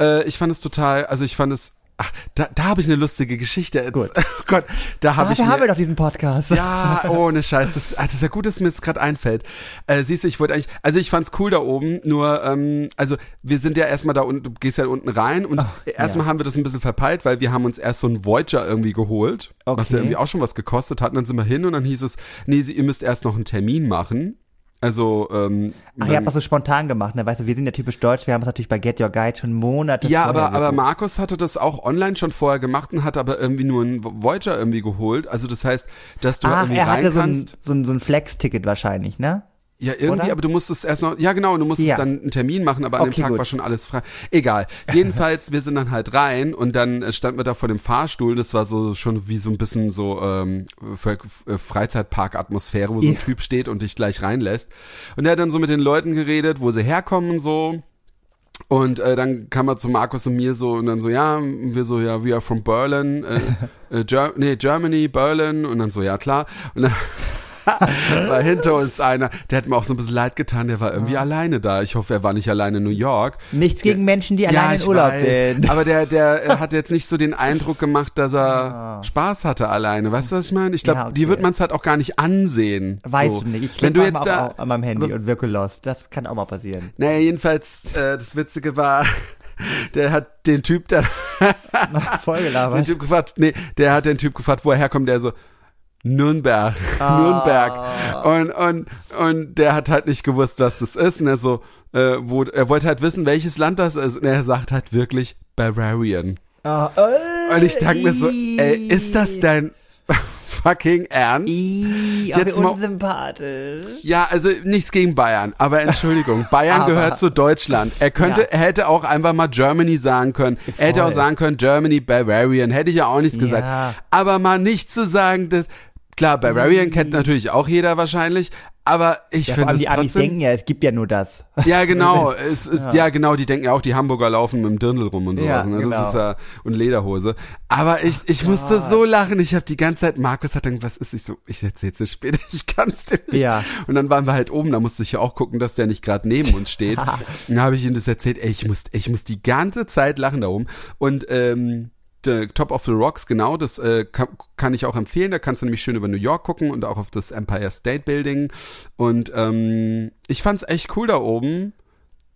ja, äh, ich fand es total, also ich fand es, ach, da, da habe ich eine lustige Geschichte. Gut. Oh Gott, da habe ich mir, haben wir doch diesen Podcast. ja, ohne Scheiß. Das, ah, das ist ja gut, dass mir jetzt gerade einfällt. Äh, siehst du, ich wollte eigentlich, also ich fand's cool da oben, nur, ähm, also wir sind ja erstmal da unten, du gehst ja unten rein und erstmal ja. haben wir das ein bisschen verpeilt, weil wir haben uns erst so ein Voyager irgendwie geholt, was Okay. ja irgendwie auch schon was gekostet hat. Und dann sind wir hin und dann hieß es, nee, ihr müsst erst noch einen Termin machen. Also, ähm, Ach, ihr habt das so spontan gemacht, ne? Weißt du, wir sind ja typisch deutsch, wir haben es natürlich bei Get Your Guide schon Monate Ja, aber, aber. Markus hatte das auch online schon vorher gemacht und hat aber irgendwie nur einen Voyager irgendwie geholt. Also das heißt, dass du Ach, irgendwie er rein hatte so ein, kannst. so ein, so ein Flex-Ticket wahrscheinlich, ne? Ja, irgendwie, Oder? aber du musstest erst noch, ja genau, du musstest Ja. dann einen Termin machen, aber an Okay, dem Tag gut. war schon alles frei. Egal. Jedenfalls, wir sind dann halt rein und dann äh, standen wir da vor dem Fahrstuhl, das war so schon wie so ein bisschen so ähm, für Freizeitpark-Atmosphäre, wo so ein Ja. Typ steht und dich gleich reinlässt. Und er hat dann so mit den Leuten geredet, wo sie herkommen und so. Und äh, dann kam er zu Markus und mir so und dann so, ja, wir so, ja, we are from Berlin, äh, äh, Ger nee, Germany, Berlin und dann so, ja klar. Und dann war hinter uns einer, der hat mir auch so ein bisschen leid getan, der war irgendwie alleine da. Ich hoffe, er war nicht alleine in New York. Nichts gegen Menschen, die alleine in Urlaub sind. Aber der, der äh, hat jetzt nicht so den Eindruck gemacht, dass er Spaß hatte alleine. Weißt du, was ich meine? Ich glaube, Ja, okay. die wird man es halt auch gar nicht ansehen. Weißt so. du nicht. Ich Wenn du jetzt da, an meinem Handy und wirke lost. Das kann auch mal passieren. naja, jedenfalls, äh, das Witzige war, der hat den Typ dann, Voll den. Typ gefragt, nee, der hat den Typ gefragt, wo er herkommt, der so, Nürnberg, Ah. Nürnberg. Und, und, und der hat halt nicht gewusst, was das ist. Und er so, äh, wo, er wollte halt wissen, welches Land das ist. Und er sagt halt wirklich Bavarian. Ah, Und ich dachte mir so, ey, ist das dein fucking Ernst? Auch Jetzt mal- unsympathisch. Ja, also nichts gegen Bayern, aber Entschuldigung, Bayern Aber- gehört zu Deutschland. Er könnte, Ja. er hätte auch einfach mal Germany sagen können. Er hätte auch Voll. sagen können, Germany, Bavarian, hätte ich ja auch nichts gesagt. Ja. Aber mal nicht zu sagen, dass, klar, Bavarian kennt natürlich auch jeder wahrscheinlich, aber ich Ja, finde es die Amis trotzdem. denken ja, es gibt ja nur das. Ja, genau. Es ist, ja. genau, die denken ja auch, die Hamburger laufen mit dem Dirndl rum und sowas. Ja, ne? genau. Das ist ja, und Lederhose. Aber ich, ich musste so lachen. Ich habe die ganze Zeit, Markus hat dann, was ist ich so, ich erzähl's dir später, ich kann's dir nicht. Ja. Und dann waren wir halt oben, da musste ich ja auch gucken, dass der nicht gerade neben uns steht. und dann habe ich ihm das erzählt, ey, ich muss, ich muss die ganze Zeit lachen da oben. Und, ähm, der Top of the Rocks, genau, das äh, kann, kann ich auch empfehlen. Da kannst du nämlich schön über New York gucken und auch auf das Empire State Building. Und ähm, ich fand's echt cool da oben.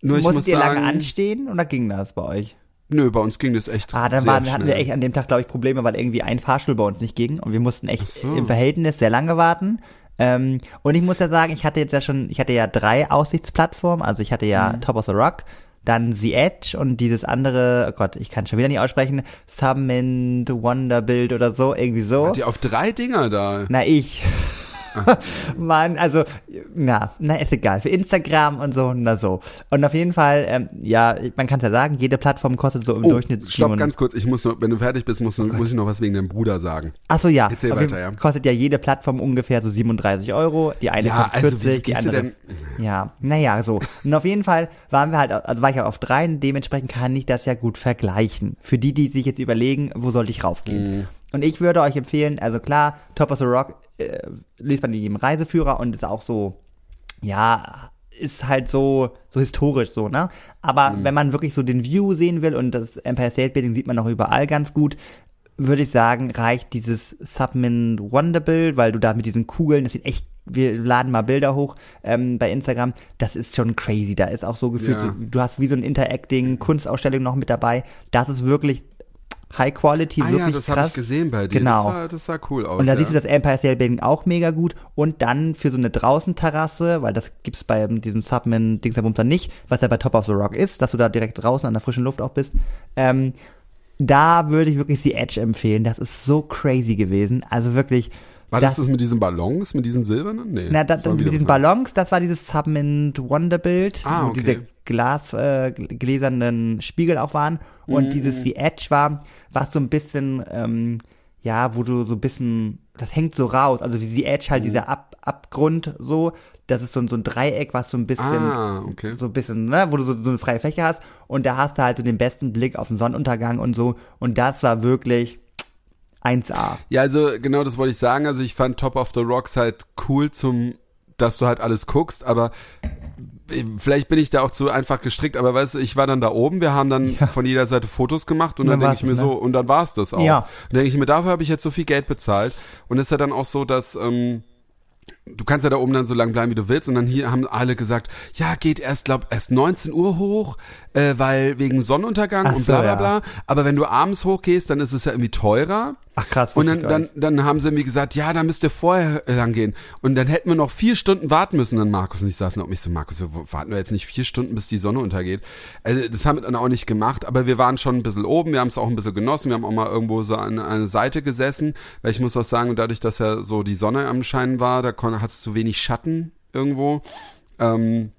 Nur ich muss Musstet ihr sagen, lange anstehen oder ging das bei euch? nö, bei uns ging das echt Ah, dann waren, hatten wir echt an dem Tag, glaube ich, Probleme, weil irgendwie ein Fahrstuhl bei uns nicht ging und wir mussten echt so. im Verhältnis sehr lange warten. Ähm, und ich muss ja sagen, ich hatte jetzt ja schon, ich hatte ja drei Aussichtsplattformen, also ich hatte ja Mhm. Top of the Rock, dann The Edge und dieses andere, oh Gott, ich kann schon wieder nicht aussprechen, Summit Wonderbild oder so, irgendwie so. Hat die auf drei Dinger da. Na, ich. Mann, also, na, na, ist egal. Für Instagram und so, na so. Und auf jeden Fall, ähm, ja, man kann es ja sagen, jede Plattform kostet so im Oh, Durchschnitt. stopp, 37 ganz kurz. Ich muss noch, wenn du fertig bist, musst du, muss ich noch was wegen deinem Bruder sagen. Ach so, ja. Erzähl Auf weiter, ja. Kostet ja jede Plattform ungefähr so 37 Euro. Die eine Ja, kostet also, 40, wie die andere. Ja, naja, so. Und auf jeden Fall waren wir halt, also war ich auch auf dreien, dementsprechend kann ich das ja gut vergleichen. Für die, die sich jetzt überlegen, wo sollte ich raufgehen. Mhm. Und ich würde euch empfehlen, also klar, Top of the Rock äh, liest man in jedem Reiseführer und ist auch so, ja, ist halt so, so historisch so, ne? Aber Mhm. wenn man wirklich so den View sehen will und das Empire State Building sieht man noch überall ganz gut, würde ich sagen, reicht dieses Submin Wonderbild, weil du da mit diesen Kugeln, das sieht echt, wir laden mal Bilder hoch ähm, bei Instagram, das ist schon crazy. Da ist auch so gefühlt, Ja. du hast wie so ein Interacting Kunstausstellung noch mit dabei. Das ist wirklich High Quality, Ah wirklich ja, das krass. habe ich gesehen bei dir. Genau. Das, war, das sah cool aus. Und da ja. siehst du das Empire State Building auch mega gut. Und dann für so eine Draußenterrasse, weil das gibt's bei diesem Subman Dingsabums dann nicht, was ja bei Top of the Rock ist, dass du da direkt draußen an der frischen Luft auch bist. Ähm, da würde ich wirklich die Edge empfehlen. Das ist so crazy gewesen. Also wirklich. War das das mit diesen Ballons, mit diesen silbernen? Nee. Na, das das, mit diesen. Ballons, das war dieses Submint Wonderbild, Ah, wo okay. diese Glas, äh, gläsernen Spiegel auch waren. Und Mhm. dieses The Edge war, was so ein bisschen, ähm, ja, wo du so ein bisschen, das hängt so raus. Also die Edge halt, dieser Ab Abgrund so, das ist so, ein- so ein Dreieck, was so ein bisschen, Ah, okay. so ein bisschen, ne, wo du so, so eine freie Fläche hast. Und da hast du halt so den besten Blick auf den Sonnenuntergang und so. Und das war wirklich 1A. Ja, also genau das wollte ich sagen. Also ich fand Top of the Rocks halt cool zum, dass du halt alles guckst, aber äh, vielleicht bin ich da auch zu einfach gestrickt, aber weißt du, ich war dann da oben, wir haben dann von jeder Seite Fotos gemacht und Und dann, dann denke ich mir war's so, ne? und dann war es das auch. Ja. Und denke ich mir, dafür habe ich jetzt so viel Geld bezahlt. Und es ist ja dann auch so, dass ähm, du kannst ja da oben dann so lang bleiben, wie du willst. Und dann hier haben alle gesagt, ja, geht erst, glaub, erst 19 Uhr hoch, äh, weil wegen Sonnenuntergang Ach und so, bla bla ja. bla. Aber wenn du abends hochgehst, dann ist es ja irgendwie teurer. Ach krass. Und dann, dann, dann haben sie mir gesagt, ja, da müsst ihr vorher äh, lang gehen. Und dann hätten wir noch vier Stunden warten müssen. Dann Markus und ich saßen auf mich so, Markus, wir warten wir jetzt nicht vier Stunden, bis die Sonne untergeht. Also das haben wir dann auch nicht gemacht, aber wir waren schon ein bisschen oben, wir haben es auch ein bisschen genossen, wir haben auch mal irgendwo so an eine Seite gesessen, weil ich muss auch sagen, dadurch, dass ja so die Sonne am Scheinen war, da hat es zu wenig Schatten irgendwo. Ähm,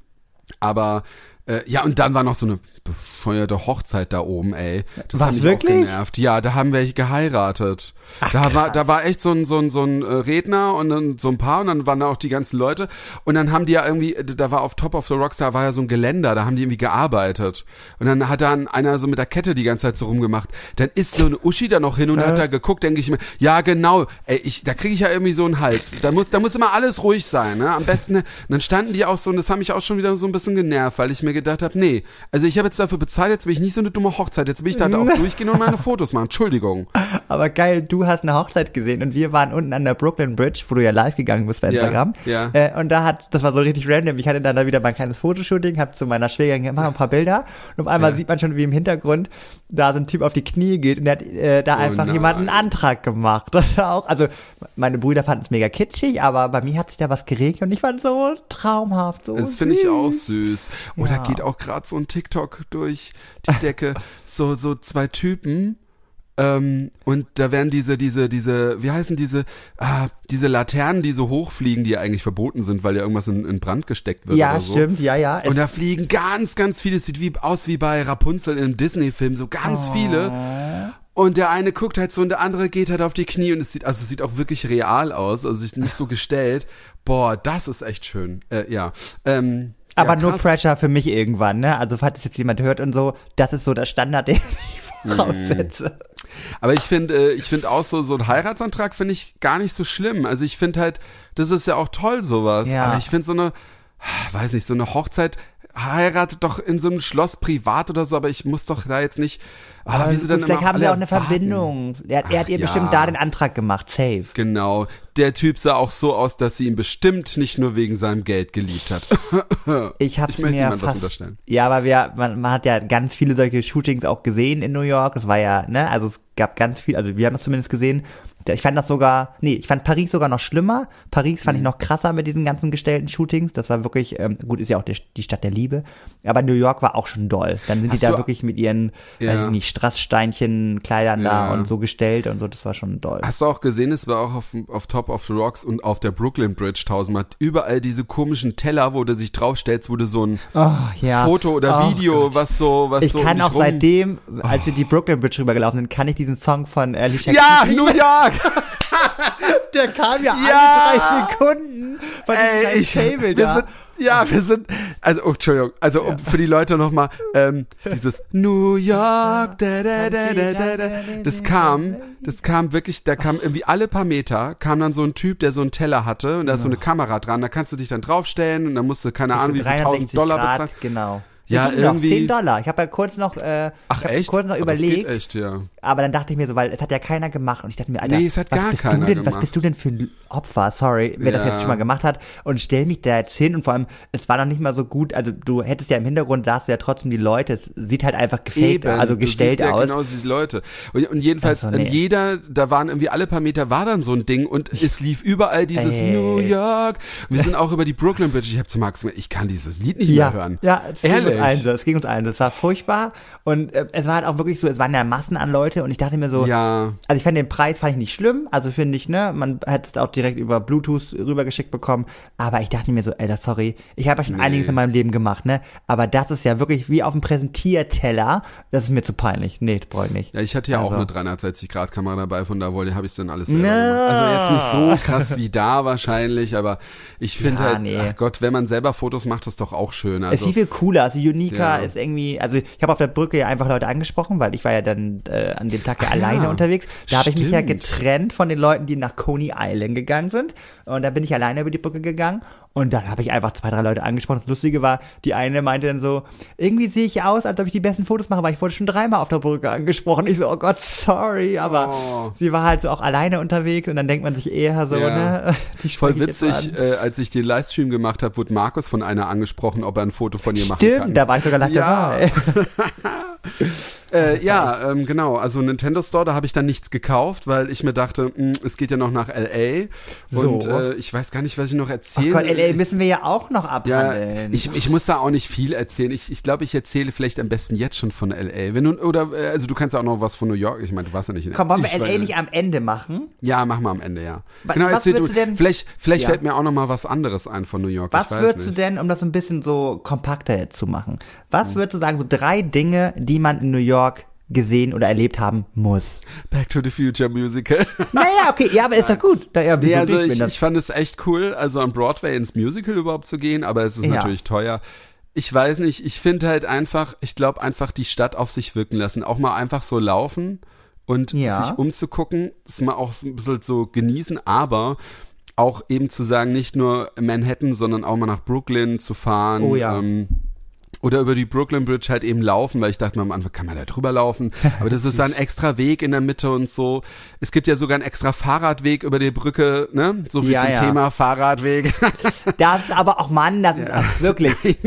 aber Äh, ja, und dann war noch so eine bescheuerte Hochzeit da oben, ey. Das Was, hat mich wirklich? auch genervt. Ja, da haben wir geheiratet. da war, da war echt so ein, so ein, so ein äh, Redner und dann so ein paar und dann waren da auch die ganzen Leute und dann haben die ja irgendwie, da war auf Top of the Rocks, da war ja so ein Geländer, da haben die irgendwie gearbeitet und dann hat dann einer so mit der Kette die ganze Zeit so rumgemacht. Dann ist so eine Uschi da noch hin und hat da geguckt, denke ich mir, ja genau, ey, ich, da kriege ich ja irgendwie so einen Hals. Da muss, da muss immer alles ruhig sein, ne? Am besten? Und dann standen die auch so und das hat mich auch schon wieder so ein bisschen genervt, weil ich mir gedacht habe, nee, also ich habe jetzt dafür bezahlt, jetzt will ich nicht so eine dumme Hochzeit, jetzt will ich da halt auch durchgehen und meine Fotos machen. Entschuldigung. Aber geil, du hast eine Hochzeit gesehen und wir waren unten an der Brooklyn Bridge, wo du ja live gegangen bist bei Ja, Instagram. ja. Äh, und da hat, das war so richtig random. Ich hatte dann da wieder mein kleines Fotoshooting, hab zu meiner Schwägerin gemacht, ein paar Bilder. Und auf einmal Ja. sieht man schon, wie im Hintergrund da so ein Typ auf die Knie geht und der hat äh, da Oh einfach nein. jemand einen Antrag gemacht. Das war auch, also meine Brüder fanden es mega kitschig, aber bei mir hat sich da was geregt und ich fand es so traumhaft. So Das finde ich auch süß. süß. Oder Ja. geht auch gerade so ein TikTok durch die Decke. so, so zwei Typen. Ähm, und da werden diese, diese, diese, wie heißen diese, ah, diese Laternen, die so hochfliegen, die ja eigentlich verboten sind, weil ja irgendwas in, in Brand gesteckt wird Ja, oder so. stimmt, ja, ja. Und da fliegen ganz, ganz viele, es sieht wie, aus wie bei Rapunzel im Disney-Film, so ganz viele. Und der eine guckt halt so und der andere geht halt auf die Knie und es sieht, also es sieht auch wirklich real aus, also nicht so gestellt. Boah, das ist echt schön. Äh, ja. Ähm, Aber ja, no pressure für mich irgendwann, ne? Also falls es jetzt jemand hört und so, das ist so der Standard, den ich voraussetze. Aber ich finde, äh, ich finde auch so, so ein Heiratsantrag finde ich gar nicht so schlimm. Also ich finde halt, das ist ja auch toll sowas. Ja. Aber ich finde so eine, weiß nicht, so eine Hochzeit heiratet doch in so einem Schloss privat oder so, aber ich muss doch da jetzt nicht, ah, wie sie dann vielleicht haben sie alle auch eine warten. Verbindung. Er, er hat Ach, ihr ja. bestimmt da den Antrag gemacht, safe. Genau. Der Typ sah auch so aus, dass sie ihn bestimmt nicht nur wegen seinem Geld geliebt hat. Ich hab's Ich möchte mir fast, unterstellen. ja, aber wir, man, man hat ja ganz viele solche Shootings auch gesehen in New York. Das war ja, ne, also es gab ganz viel, also wir haben das zumindest gesehen. Ich fand das sogar, nee, ich fand Paris sogar noch schlimmer. Paris Mhm. fand ich noch krasser mit diesen ganzen gestellten Shootings. Das war wirklich, ähm, gut, ist ja auch die, die Stadt der Liebe. Aber New York war auch schon doll. Dann sind Hast die da wirklich mit ihren, Ja. weiß ich nicht, Strasssteinchen, Kleidern Ja. da und so gestellt und so. Das war schon doll. Hast du auch gesehen, es war auch auf, auf Top of the Rocks und auf der Brooklyn Bridge tausendmal überall diese komischen Teller, wo du sich draufstellst, wo du so ein Oh, ja. Foto oder Oh, Video, Gott. was so, was Ich so um kann dich auch rum- seitdem, als wir die Brooklyn Bridge rübergelaufen sind, kann ich diesen Song von Alicia Ja, New York! Der kam ja, Ja! alle drei Sekunden von Ey, ich, Table da. sind, ja, wir sind, also, oh, Entschuldigung, also um, für die Leute nochmal, ähm, dieses New York, da, da, da, da, da, da, das kam, das kam wirklich, da kam irgendwie alle paar Meter, kam dann so ein Typ, der so einen Teller hatte und da ist so eine Kamera dran, da kannst du dich dann draufstellen und dann musst du, keine Ahnung, wie viel, 1000 Dollar Grad, bezahlen. Genau. Ja, ging noch, irgendwie- 10 Dollar. Ich habe ja kurz noch, äh, Ach echt? kurz noch überlegt, geht echt, ja. Aber dann dachte ich mir so, weil es hat ja keiner gemacht und ich dachte mir, Alter, Nee, es hat was gar bist keiner du denn, was gemacht. bist du denn für ein Opfer? Sorry, wer das Ja. jetzt schon mal gemacht hat und stell mich da jetzt hin und vor allem, es war noch nicht mal so gut, also du hättest ja im Hintergrund sahst du ja trotzdem die Leute, es sieht halt einfach gefaked, also du gestellt siehst ja aus. genau diese Leute. Und, und jedenfalls, Also, nee. in jeder, da waren irgendwie alle paar Meter war dann so ein Ding und es lief überall dieses Ey. New York. Wir sind auch über die Brooklyn Bridge. Ich habe zu Max gesagt, ich kann dieses Lied nicht ja, mehr hören. Ja, es ging uns Ehrlich. allen so, es ging uns allen so. Es war furchtbar und äh, es war halt auch wirklich so, es waren ja Massen an Leute und ich dachte mir so, Ja. also ich fand den Preis fand ich nicht schlimm, also finde ich, ne, man hätte es auch direkt über Bluetooth rübergeschickt bekommen, aber ich dachte mir so, Alter, sorry, ich habe ja schon Nee. einiges in meinem Leben gemacht, ne, aber das ist ja wirklich wie auf dem Präsentierteller, das ist mir zu peinlich. Nee, das brauche ich nicht. Ja, ich hatte ja auch Also. eine 360 Grad Kamera dabei, von da wollte habe ich dann alles selber Na. gemacht. Also jetzt nicht so krass wie da wahrscheinlich, aber ich finde Ja, halt, nee. ach Gott, wenn man selber Fotos macht, ist doch auch schön. es ist Also viel, viel cooler, also Unica Ja. ist irgendwie, also ich habe auf der Brücke ja einfach Leute angesprochen, weil ich war ja dann äh, an dem Tag ja alleine ja. unterwegs. Da habe ich mich ja getrennt von den Leuten, die nach Coney Island gegangen sind. Und da bin ich alleine über die Brücke gegangen. Und dann habe ich einfach zwei, drei Leute angesprochen. Das Lustige war, die eine meinte dann so, irgendwie sehe ich aus, als ob ich die besten Fotos mache, weil ich wurde schon dreimal auf der Brücke angesprochen. Ich so, oh Gott, sorry, aber Oh. sie war halt so auch alleine unterwegs und dann denkt man sich eher so, Ja. ne, die Voll witzig, äh, als ich den Livestream gemacht habe, wurde Markus von einer angesprochen, ob er ein Foto von ihr machen kann. Stimmt, da war ich sogar live Ja. dabei. Äh, ja, ähm, genau. Also Nintendo Store, da habe ich dann nichts gekauft, weil ich mir dachte, mh, es geht ja noch nach LA. Und So. äh, ich weiß gar nicht, was ich noch Oh erzählen Gott, LA müssen wir ja auch noch Ja, abhandeln. ich, ich muss da auch nicht viel erzählen. Ich, ich glaube, ich erzähle vielleicht am besten jetzt schon von LA. Wenn du, oder, äh, also du kannst ja auch noch was von New York. Ich meine, du warst ja nicht in Komm, wollen wir LA ja- nicht am Ende machen? Ja, mach mal am Ende, ja. Genau, was erzähl du. würdest du denn- vielleicht vielleicht Ja. fällt mir auch noch mal was anderes ein von New York. Was ich weiß würdest nicht. du denn, um das so ein bisschen so kompakter jetzt zu machen, was Hm. würdest du sagen, so drei Dinge, die man in New York gesehen oder erlebt haben muss? Back to the Future Musical. Naja, okay, ja, aber ist doch gut. Da, ja, Nee, also ich, ich fand es echt cool, also am Broadway ins Musical überhaupt zu gehen, aber es ist Ja. natürlich teuer. Ich weiß nicht, ich finde halt einfach, ich glaube einfach die Stadt auf sich wirken lassen, auch mal einfach so laufen und Ja. sich umzugucken, das mal auch so ein bisschen so genießen, aber auch eben zu sagen, nicht nur Manhattan, sondern auch mal nach Brooklyn zu fahren. Oh ja. Ähm, oder über die Brooklyn Bridge halt eben laufen, weil ich dachte mir am Anfang, kann man da drüber laufen? Aber das ist so ein extra Weg in der Mitte und so. Es gibt ja sogar einen extra Fahrradweg über die Brücke, ne? So viel Ja, zum ja. Thema Fahrradweg. Das ist aber auch, Mann, das ist auch wirklich.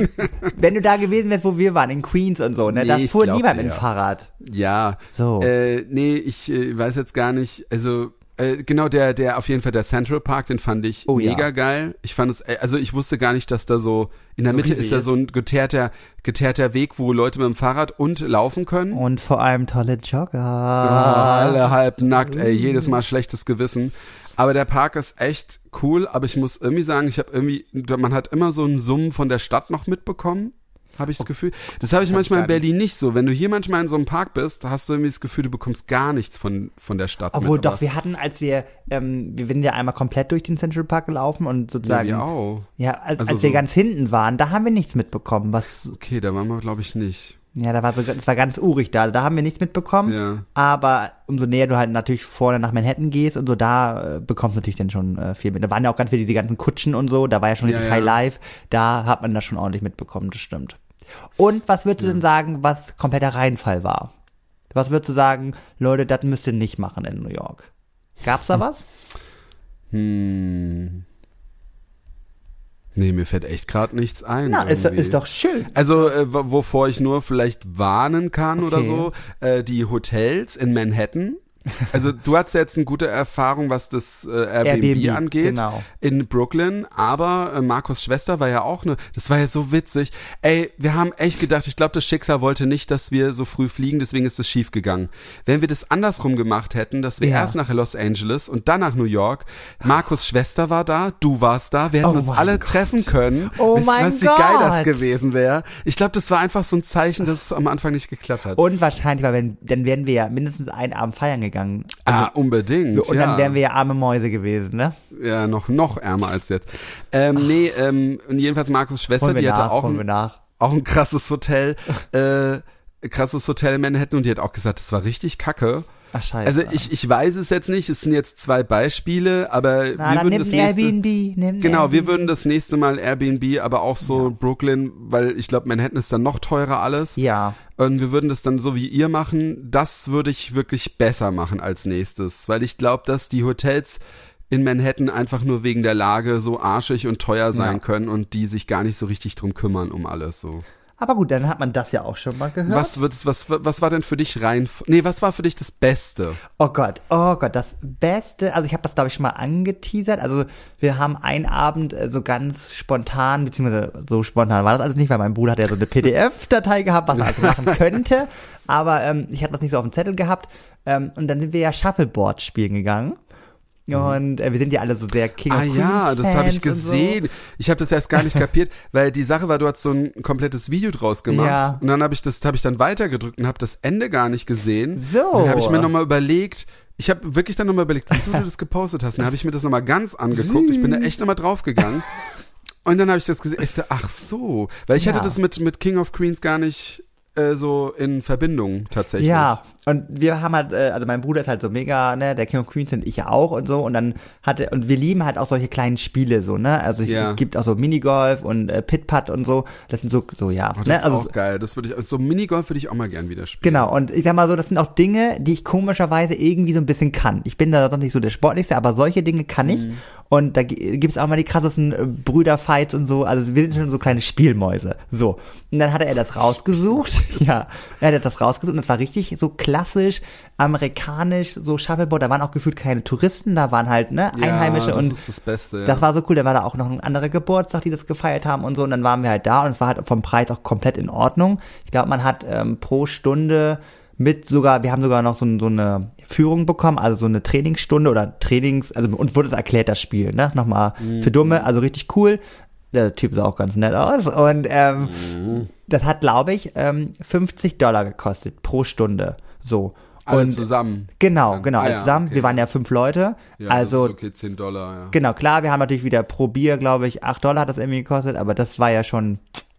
Wenn du da gewesen wärst, wo wir waren, in Queens und so, ne, da Nee, ich fuhr niemand mit dem ja. Fahrrad. ja. So. Äh, nee, ich äh, weiß jetzt gar nicht, also äh, genau der der auf jeden Fall der Central Park, den fand ich Oh, ja. mega geil. Ich fand es äh, also ich wusste gar nicht, dass da so in der So Mitte ist da so ein geteerter geteerter Weg, wo Leute mit dem Fahrrad und laufen können. Und vor allem tolle Jogger. Ah, alle halb nackt, ey, jedes Mal schlechtes Gewissen. Aber der Park ist echt cool, aber ich muss irgendwie sagen, ich habe irgendwie, man hat immer so einen Summen von der Stadt noch mitbekommen, habe ich das Gefühl. Das habe ich manchmal in. Berlin nicht so. Wenn du hier manchmal in so einem Park bist, hast du irgendwie das Gefühl, du bekommst gar nichts von, von der Stadt Obwohl mit. doch, wir hatten, als wir, ähm, wir sind ja einmal komplett durch den Central Park gelaufen und ja, sozusagen, wir auch. ja, als, Also als wir so- ganz hinten waren, da haben wir nichts mitbekommen, was, Okay, da waren wir, glaube ich, nicht. ja, da war es war ganz urig da, da haben wir nichts mitbekommen, Ja. aber umso näher du halt natürlich vorne nach Manhattan gehst und so, da äh, bekommst du natürlich dann schon äh, viel mit. Da waren ja auch ganz viele, die ganzen Kutschen und so, da war ja schon Ja, richtig ja. High Life, da hat man das schon ordentlich mitbekommen, das stimmt. Und was würdest du denn sagen, was kompletter Reinfall war? Was würdest du sagen, Leute, das müsst ihr nicht machen in New York? Gab's da was? Hm. Nee, mir fällt echt gerade nichts ein. Na, ist, ist doch schön. Also, äh, wo- wovor ich nur vielleicht warnen kann oder Okay. so, äh, die Hotels in Manhattan. Also, du hattest jetzt eine gute Erfahrung, was das äh, Airbnb, Airbnb, angeht genau. in Brooklyn, aber äh, Markus Schwester war ja auch eine, das war ja so witzig. Ey, wir haben echt gedacht, ich glaube, das Schicksal wollte nicht, dass wir so früh fliegen, deswegen ist es schief gegangen. Wenn wir das andersrum gemacht hätten, dass wir Ja. erst nach Los Angeles und dann nach New York, Markus Schwester war da, du warst da, wir hätten Oh uns alle Gott. treffen können. Oh Wisst mein was, wie geil das Gott. gewesen wäre. Ich glaube, das war einfach so ein Zeichen, dass es am Anfang nicht geklappt hat. Und wahrscheinlich, weil wenn, dann wären wir ja mindestens einen Abend feiern gegangen. Ah, unbedingt. So, und ja. dann wären wir ja arme Mäuse gewesen, ne? ja noch noch ärmer als jetzt. Ähm, nee, ähm, und jedenfalls Markus Schwester, die hatte nach, auch holen ein, auch ein krasses Hotel, äh, krasses Hotel in Manhattan und die hat auch gesagt, das war richtig kacke. Ach, scheiße. Also ich, ich weiß es jetzt nicht, es sind jetzt zwei Beispiele, aber Na, wir würden das nächste Airbnb, nimm Genau, wir Airbnb. würden das nächste Mal Airbnb, aber auch so Brooklyn, weil ich glaube, Manhattan ist dann noch teurer alles. Ja. Und wir würden das dann so wie ihr machen. Das würde ich wirklich besser machen als nächstes, weil ich glaube, dass die Hotels in Manhattan einfach nur wegen der Lage so arschig und teuer sein Ja. können und die sich gar nicht so richtig drum kümmern um alles so. Aber gut, dann hat man das ja auch schon mal gehört. Was wird's, was, was war denn für dich rein, nee, was war für dich das Beste? Oh Gott, oh Gott, das Beste, also ich habe das glaube ich schon mal angeteasert, also wir haben einen Abend äh, so ganz spontan, beziehungsweise so spontan war das alles nicht, weil mein Bruder hat ja so eine PDF-Datei gehabt, was er also machen könnte, aber ähm, ich hatte das nicht so auf dem Zettel gehabt ähm, und dann sind wir ja Shuffleboard spielen gegangen und äh, wir sind ja alle so sehr King of Ah Queens ja, das habe ich und so. gesehen. Ich habe das erst gar nicht kapiert, weil die Sache war, du hast so ein komplettes Video draus gemacht Ja. und dann habe ich das habe ich dann weitergedrückt und habe das Ende gar nicht gesehen. So. Und dann habe ich mir nochmal überlegt, ich habe wirklich dann nochmal überlegt, wieso du das gepostet hast. Dann habe ich mir das nochmal ganz angeguckt. Ich bin da echt nochmal draufgegangen. Und dann habe ich das gesehen. Ich so, ach so, weil ich Ja. hatte das mit mit King of Queens gar nicht äh, so in Verbindung tatsächlich. Ja, und wir haben halt, äh, also mein Bruder ist halt so mega, ne, der King of Queens sind ich ja auch und so und dann hatte, und wir lieben halt auch solche kleinen Spiele so, ne, also es Ja. gibt auch so Minigolf und äh, Pit-Putt und so, das sind so, so ja, Oh, das ne, ist also auch geil. Das würde ich so Minigolf würde ich auch mal gern wieder spielen. Genau, und ich sag mal so, das sind auch Dinge, die ich komischerweise irgendwie so ein bisschen kann. Ich bin da sonst nicht so der Sportlichste, aber solche Dinge kann ich. Und da gi- gibt's auch mal die krassesten äh, Brüderfights und so. Also wir sind schon so kleine Spielmäuse. So. Und dann hatte er das rausgesucht. ja, er hat das rausgesucht und es war richtig so klassisch amerikanisch, so Shuffleboard. Da waren auch gefühlt keine Touristen, da waren halt ne, Einheimische ja, das und ist das Beste. Ja. das war so cool, da war da auch noch ein anderer Geburtstag, die das gefeiert haben und so. Und dann waren wir halt da und es war halt vom Preis auch komplett in Ordnung. Ich glaube, man hat ähm, pro Stunde mit sogar, wir haben sogar noch so, so eine Führung bekommen, also so eine Trainingsstunde oder Trainings, also uns wurde es erklärt, das Spiel, ne? Nochmal für Dumme, also richtig cool. Der Typ sah auch ganz nett aus und ähm, das hat, glaube ich, ähm, 50 Dollar gekostet pro Stunde. So. Alle und zusammen. genau, Dann- genau, ah alle zusammen. okay. Wir waren ja fünf Leute. Ja, also okay, 10 Dollar, ja. Genau, klar, wir haben natürlich wieder pro Bier, glaube ich, 8 Dollar hat das irgendwie gekostet, aber das war ja schon,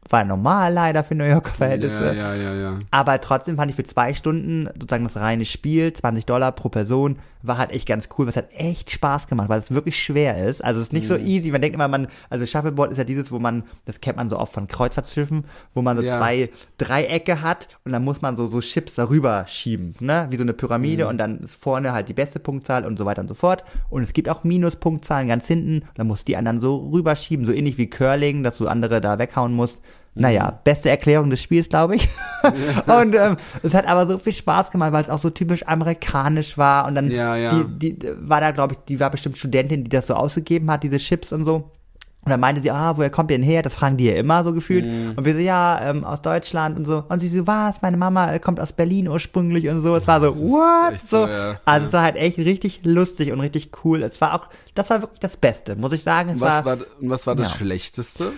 war ja normal leider für New Yorker Verhältnisse. Ja, ja, ja, ja. Aber trotzdem fand ich für zwei Stunden sozusagen das reine Spiel, 20 Dollar pro Person, war halt echt ganz cool. Was hat echt Spaß gemacht, weil es wirklich schwer ist. Also es ist nicht so easy. Man denkt immer, man, also Shuffleboard ist ja dieses, wo man, das kennt man so oft von Kreuzfahrtschiffen, wo man so Ja. zwei Dreiecke hat und dann muss man so, so Chips darüber schieben, ne? Wie so eine Pyramide und dann ist vorne halt die beste Punktzahl und so weiter und so fort. Und es gibt auch Minuspunktzahlen ganz hinten. Dann musst du die anderen so rüberschieben, so ähnlich wie Curling, dass du andere da weghauen musst. Naja, beste Erklärung des Spiels, glaube ich. und ähm, es hat aber so viel Spaß gemacht, weil es auch so typisch amerikanisch war. Und dann Ja, ja. Die, die war da, glaube ich, die war bestimmt Studentin, die das so ausgegeben hat, diese Chips und so. Und dann meinte sie, ah, woher kommt ihr denn her? Das fragen die ja immer so gefühlt. Mhm. Und wir so, ja, ähm, aus Deutschland und so. Und sie so, was? Meine Mama äh, kommt aus Berlin ursprünglich und so. Es war so, what? So. ja. Also es war halt echt richtig lustig und richtig cool. Es war auch, das war wirklich das Beste, muss ich sagen. Es Was war, war, und was war das Ja. Schlechteste?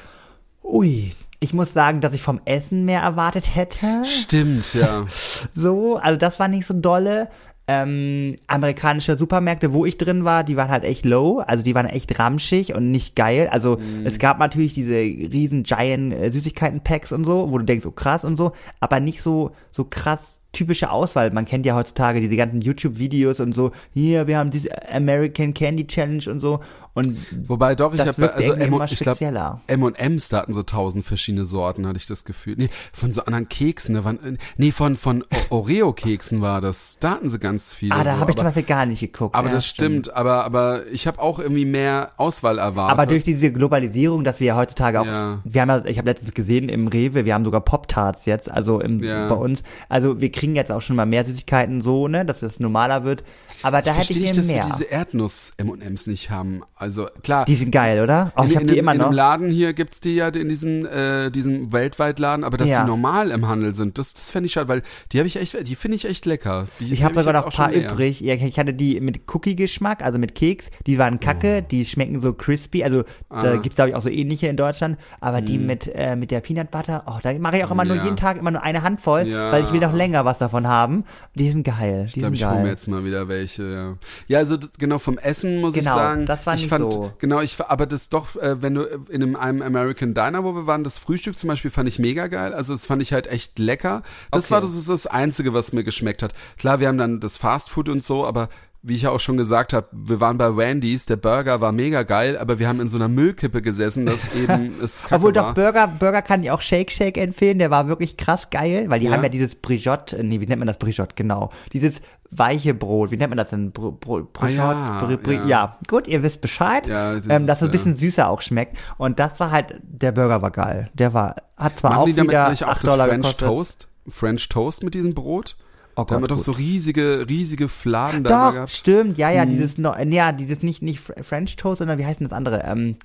ui, ich muss sagen, dass ich vom Essen mehr erwartet hätte. Stimmt, ja. So, also das war nicht so dolle. Ähm, amerikanische Supermärkte, wo ich drin war, die waren halt echt low, also die waren echt ramschig und nicht geil. Also es gab natürlich diese riesen Giant äh, Süßigkeiten-Packs und so, wo du denkst, oh krass und so, aber nicht so so krass typische Auswahl. Man kennt ja heutzutage diese ganzen YouTube-Videos und so, hier, wir haben diese American Candy Challenge und so. Und Wobei doch, ich Das habe also M ich spezieller. M&M's da hatten so tausend verschiedene Sorten, hatte ich das Gefühl. Nee, von so anderen Keksen, da waren nee, von von O- Oreo Keksen war das. Da hatten sie ganz viele. ah, da so, habe ich zum Beispiel gar nicht geguckt. aber Ja, das stimmt, aber aber ich habe auch irgendwie mehr Auswahl erwartet. Aber durch diese Globalisierung, dass wir ja heutzutage auch, Ja. wir haben ja, ich habe letztens gesehen im Rewe, wir haben sogar Pop-Tarts jetzt, also im, Ja. bei uns. Also wir kriegen jetzt auch schon mal mehr Süßigkeiten so, ne, dass es normaler wird. Aber da hätte ich ich, dass mehr. wir diese Erdnuss M&M's nicht haben. Also klar, Die sind geil, oder? Oh, in, ich habe in, die dem- immer in noch. dem Laden hier gibt's die ja in diesen äh, diesem Weltweitladen, aber dass Ja. die normal im Handel sind, das das fände ich schade, weil die habe ich echt, die finde ich echt lecker. Die, Ich habe hab sogar noch ein auch paar übrig. Ja, ich hatte die mit Cookie-Geschmack, also mit Keks. Die waren kacke, Oh. die schmecken so crispy. Also da Ah. gibt's glaube ich auch so ähnliche in Deutschland. Aber die mit äh, mit der Peanut Butter, oh, da mache ich auch immer nur Ja. jeden Tag immer nur eine Handvoll, Ja. weil ich will noch länger was davon haben. Die sind geil. Die Ich glaube, ich hole mir jetzt mal wieder welche, ja. Ja, also genau vom Essen muss ich Genau, sagen. das war ich nicht fand, so. Genau, ich aber das doch, äh, wenn du in einem, einem American Diner, wo wir waren, das Frühstück zum Beispiel fand ich mega geil. Also das fand ich halt echt lecker. Das Okay. war das ist das Einzige, was mir geschmeckt hat. Klar, wir haben dann das Fast Food und so, aber wie ich ja auch schon gesagt habe, wir waren bei Wendy's, der Burger war mega geil, aber wir haben in so einer Müllkippe gesessen, das eben es kacke Obwohl war. doch Burger, Burger kann ich auch Shake Shake empfehlen, der war wirklich krass geil, weil die Ja. haben ja dieses Brigitte, nee, wie nennt man das Brigitte, genau. Dieses weiche Brot, wie nennt man das denn? Br Br Brigitte, Ah, ja, ja. ja. gut, ihr wisst Bescheid, Ja, das ähm, dass so ein bisschen süßer auch schmeckt. Und das war halt, der Burger war geil. Der war, hat zwar Machen auch die damit wieder nicht auch 8 das Dollar French gekostet. Toast? French Toast mit diesem Brot? Oh da haben wir Gott, doch so gut. riesige, riesige Fladen da Doch, gehabt. stimmt, ja, Hm. ja, dieses, no, ja, dieses nicht, nicht Fr- French Toast, sondern wie heißt denn das andere? Ähm,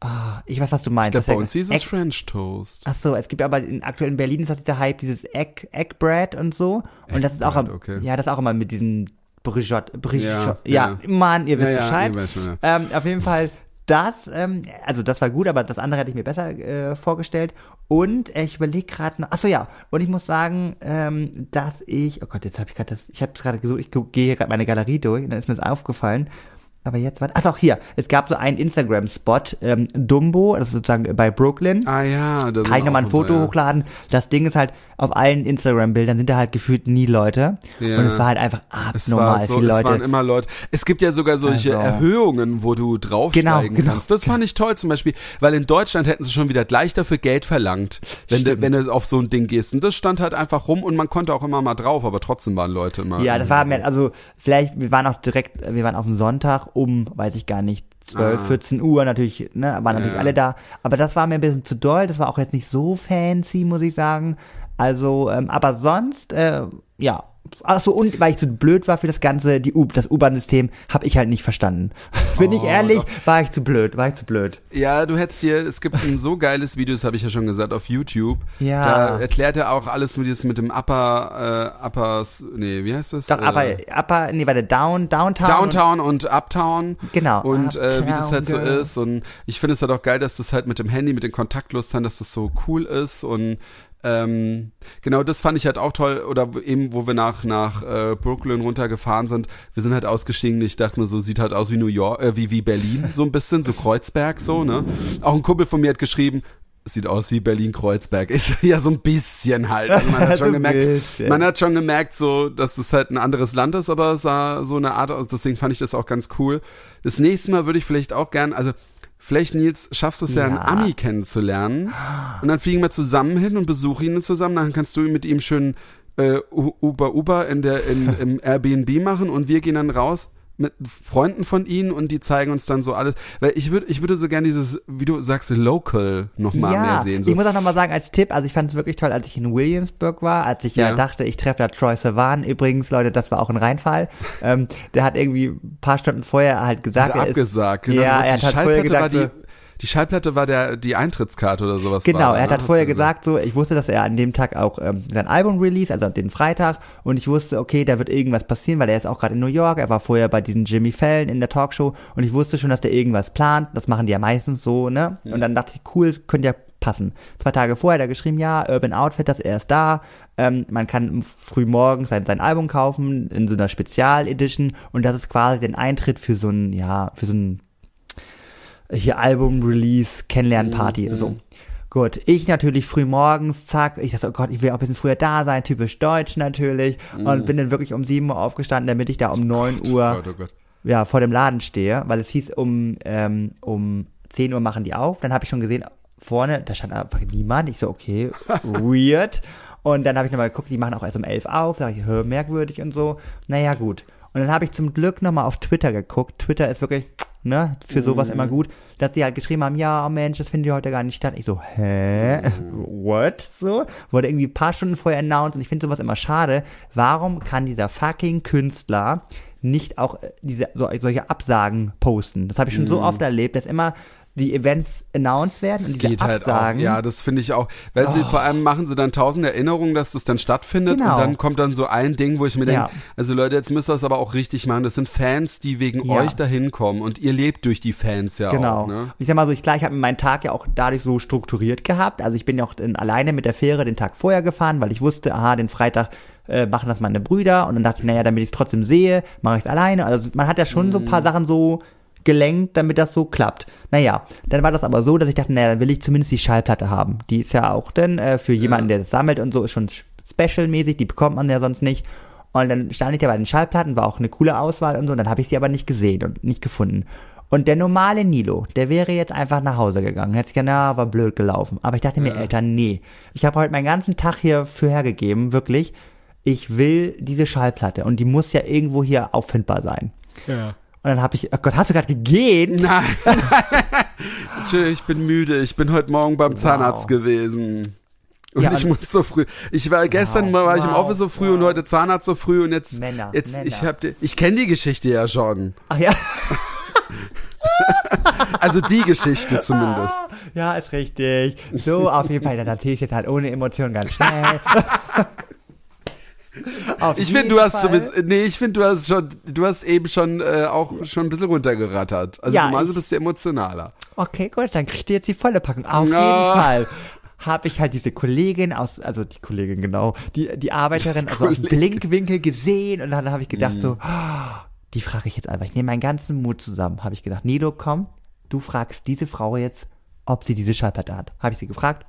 ah, ich weiß, was du meinst. Ich glaube, Das bei uns hieß Egg- es French Toast. Ach so, es gibt aber in, aktuell in Berlin ist auch dieser Hype, dieses Egg, Egg Bread und so. Und das ist auch, Egg Bread, okay. ja, das ist auch immer mit diesem Brigitte, Brigitte, Ja, ja, ja. Mann, ihr wisst Ja, Bescheid. ähm, auf jeden Fall das, ähm, also das war gut, aber das andere hätte ich mir besser äh, vorgestellt. Und äh, ich überlege gerade noch, ach so ja, und ich muss sagen, ähm, dass ich, oh Gott, jetzt habe ich gerade das, ich habe es gerade gesucht, ich gehe hier gerade meine Galerie durch und dann ist mir das aufgefallen. Aber jetzt, warte, ach doch, hier, es gab so einen Instagram-Spot, ähm, Dumbo, das ist sozusagen bei Brooklyn. Ah ja, da Kann ich nochmal ein Foto hochladen? Das Ding ist halt, auf allen Instagram-Bildern sind da halt gefühlt nie Leute. Ja. Und es war halt einfach abnormal so, viele es waren Leute. immer Leute. Es gibt ja sogar solche Also- Erhöhungen, wo du draufsteigen Genau, genau. kannst. Das fand ich toll zum Beispiel, weil in Deutschland hätten sie schon wieder gleich dafür Geld verlangt, wenn du, wenn du auf so ein Ding gehst. Und das stand halt einfach rum und man konnte auch immer mal drauf, aber trotzdem waren Leute immer. Ja, das war mir, also vielleicht, wir waren auch direkt, wir waren auf dem Sonntag um, weiß ich gar nicht, 12, Ah. 14 Uhr natürlich, ne, waren natürlich Ja. alle da. Aber das war mir ein bisschen zu doll, das war auch jetzt nicht so fancy, muss ich sagen. Also, ähm, aber sonst, äh, ja. Achso, und weil ich zu blöd war für das ganze, die U das U-Bahn-System, habe ich halt nicht verstanden. Bin ich Oh, ehrlich, doch. war ich zu blöd, war ich zu blöd. Ja, du hättest dir, es gibt ein so geiles Video, das habe ich ja schon gesagt, auf YouTube. Ja. Da erklärt er auch alles mit, mit dem Upper, äh, Uppers, nee, wie heißt das? Doch, äh, aber, aber, nee, warte, Down, Downtown. Downtown und Uptown. Genau. Und äh, wie das Uptown halt so Girl. ist. Und ich finde es halt auch geil, dass das halt mit dem Handy, mit den Kontaktloszahlen, dass das so cool ist. Und ähm, genau das fand ich halt auch toll. Oder eben, wo wir nach, nach äh, Brooklyn runtergefahren sind, wir sind halt ausgestiegen. Ich dachte mir so, sieht halt aus wie New York, äh, wie, wie Berlin, so ein bisschen, so Kreuzberg, so, ne? Auch ein Kumpel von mir hat geschrieben, es sieht aus wie Berlin-Kreuzberg. Ist ja so ein bisschen halt. Also man hat schon gemerkt, man hat schon gemerkt, so, dass es halt ein anderes Land ist, aber es sah so eine Art aus. Deswegen fand ich das auch ganz cool. Das nächste Mal würde ich vielleicht auch gern, also vielleicht Nils, schaffst du es ja, einen. Ami kennenzulernen und dann fliegen wir zusammen hin und besuchen ihn zusammen. Dann kannst du mit ihm schön äh, Uber Uber in der in, im Airbnb machen und wir gehen dann raus mit Freunden von ihnen und die zeigen uns dann so alles. Weil ich würde, ich würde so gern dieses, wie du sagst, Local noch mal ja, mehr sehen. So. ich muss auch nochmal sagen, als Tipp, also ich fand es wirklich toll, als ich in Williamsburg war, als ich ja, Ja. dachte, ich treffe da Troy Sivan. Übrigens, Leute, das war auch ein Reinfall. ähm, der hat irgendwie ein paar Stunden vorher halt gesagt, Hat er ist, abgesagt. Genau. Ja, er hat halt vorher gesagt, die, die Schallplatte war der, die Eintrittskarte oder sowas. Genau, war er hat ne? vorher gesagt, so, ich wusste, dass er an dem Tag auch ähm, sein Album release, also den Freitag, und ich wusste, okay, da wird irgendwas passieren, weil er ist auch gerade in New York, er war vorher bei diesen Jimmy Fallon in der Talkshow und ich wusste schon, dass der irgendwas plant, das machen die ja meistens so, ne? Und dann dachte ich, cool, könnte ja passen. Zwei Tage vorher hat er geschrieben, ja, Urban Outfitters, er ist da, ähm, man kann früh morgens sein, sein Album kaufen in so einer Spezialedition und das ist quasi den Eintritt für so ein, ja, für so ein hier Album-Release, Kennenlernparty, so. Gut, ich natürlich früh morgens, zack, ich dachte, oh Gott, ich will auch ein bisschen früher da sein, typisch deutsch natürlich, und bin dann wirklich um 7 Uhr aufgestanden, damit ich da um 9 Oh Uhr, Gott, oh Gott. ja, vor dem Laden stehe, weil es hieß, um, ähm, um 10 Uhr machen die auf, dann habe ich schon gesehen, vorne, da stand einfach niemand, ich so, okay, weird, und dann habe ich nochmal geguckt, die machen auch erst um 11 auf, da ich, merkwürdig und so, naja, gut. Und dann habe ich zum Glück nochmal auf Twitter geguckt, Twitter ist wirklich, ne, für sowas immer gut, dass die halt geschrieben haben, ja, oh Mensch, das findet ja heute gar nicht statt. Ich so, hä? What? So? Wurde irgendwie ein paar Stunden vorher announced und ich finde sowas immer schade. Warum kann dieser fucking Künstler nicht auch äh, diese, so, solche Absagen posten? Das habe ich schon so oft erlebt, dass immer die Events announced werden Das und diese geht halt auch. Absagen. Ja, das finde ich auch. Weil sie vor allem machen sie dann tausend Erinnerungen, dass das dann stattfindet Genau. und dann kommt dann so ein Ding, wo ich mir denke, Ja. also Leute, jetzt müsst ihr es aber auch richtig machen. Das sind Fans, die wegen Ja. euch dahin kommen und ihr lebt durch die Fans ja Genau. auch. Ne? Ich sag mal so, ich klar, ich habe meinen Tag ja auch dadurch so strukturiert gehabt. Also ich bin ja auch dann alleine mit der Fähre den Tag vorher gefahren, weil ich wusste, aha, den Freitag äh, machen das meine Brüder und dann dachte ich, naja, damit ich es trotzdem sehe, mache ich es alleine. Also man hat ja schon so ein Mhm. paar Sachen so gelenkt, damit das so klappt. Naja, dann war das aber so, dass ich dachte, naja, dann will ich zumindest die Schallplatte haben. Die ist ja auch dann äh, für jemanden, der das sammelt und so, ist schon special-mäßig, die bekommt man ja sonst nicht. Und dann stand ich da bei den Schallplatten, war auch eine coole Auswahl und so, und dann habe ich sie aber nicht gesehen und nicht gefunden. Und der normale Nilo, der wäre jetzt einfach nach Hause gegangen. Hätte sich gedacht, na, war blöd gelaufen. Aber ich dachte mir, Eltern, nee. Ich habe heute meinen ganzen Tag hier für hergegeben, wirklich. Ich will diese Schallplatte und die muss ja irgendwo hier auffindbar sein. Ja. Und dann habe ich, oh Gott, hast du gerade gegähnt? Nein. Tschö, ich bin müde. Ich bin heute Morgen beim Zahnarzt gewesen. Und Ja, ich und- muss so früh. Ich war gestern mal war ich im wow, Office so früh und heute Zahnarzt so früh und jetzt Männer, jetzt Männer. ich hab die, ich kenne die Geschichte ja schon. Ach ja. Also die Geschichte zumindest. Ja, ist richtig. So, auf jeden Fall, dann erzähle ich jetzt halt ohne Emotionen ganz schnell. Auf Ich finde, du hast Fall. sowieso, nee, ich finde, du hast schon, du hast eben schon äh, auch schon ein bisschen runtergerattert. Also Ja, normalerweise bist du emotionaler. Okay, gut, dann kriegst du jetzt die volle Packung. Auf Ja. jeden Fall. Habe ich halt diese Kollegin aus, also die Kollegin, genau, die, die Arbeiterin also aus dem. Blinkwinkel gesehen und dann habe ich gedacht Mhm. so, ah, die frage ich jetzt einfach. Ich nehme meinen ganzen Mut zusammen. Habe ich gedacht, Nido, komm, du fragst diese Frau jetzt, ob sie diese Schallplatte hat. Habe ich sie gefragt.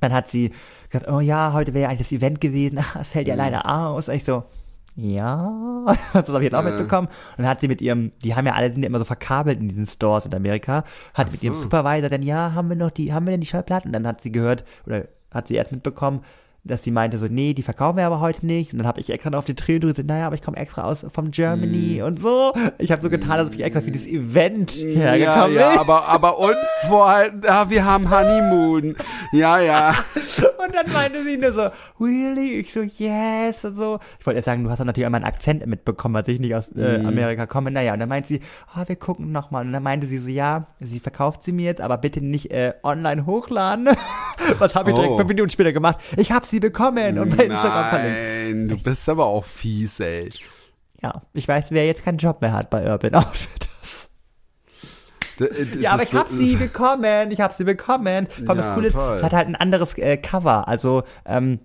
Dann hat sie gesagt, oh ja, heute wäre ja eigentlich das Event gewesen, Ach, es Mhm. fällt ja leider aus. Ich so, ja, das habe ich jetzt auch mitbekommen. Und dann hat sie mit ihrem, die haben ja alle, sind ja immer so verkabelt in diesen Stores in Amerika, hat mit ihrem Supervisor dann, ja, haben wir noch die, haben wir denn die Schallplatten? Und dann hat sie gehört, oder hat sie erst mitbekommen, dass sie meinte so, nee, die verkaufen wir aber heute nicht. Und dann habe ich extra noch auf die Träne gesagt, naja, aber ich komme extra aus vom Germany und so. Ich habe so getan, als ob ich extra für dieses Event Ja, hergekommen ja, bin. aber, aber uns vorhalten, ja, wir haben Honeymoon. Ja, ja. Und dann meinte sie nur so, really? Ich so, yes und so. Ich wollte erst sagen, du hast dann natürlich auch meinen Akzent mitbekommen, als ich nicht aus äh, Mhm. Amerika komme. Naja, und dann meinte sie, oh, wir gucken nochmal. Und dann meinte sie so, ja, sie verkauft sie mir jetzt, aber bitte nicht äh, online hochladen. Was habe ich direkt Oh. fünf Minuten später gemacht? Ich habe sie bekommen und bei Instagram verlinkt. Nein, du bist aber auch fies, ey. Ja, ich weiß, wer jetzt keinen Job mehr hat bei Urban Outfitters. D- Ja, aber ich habe so- sie bekommen. Ich habe sie bekommen. Vor allem Ja, das Coole ist, es hat halt ein anderes äh, Cover. Also ähm,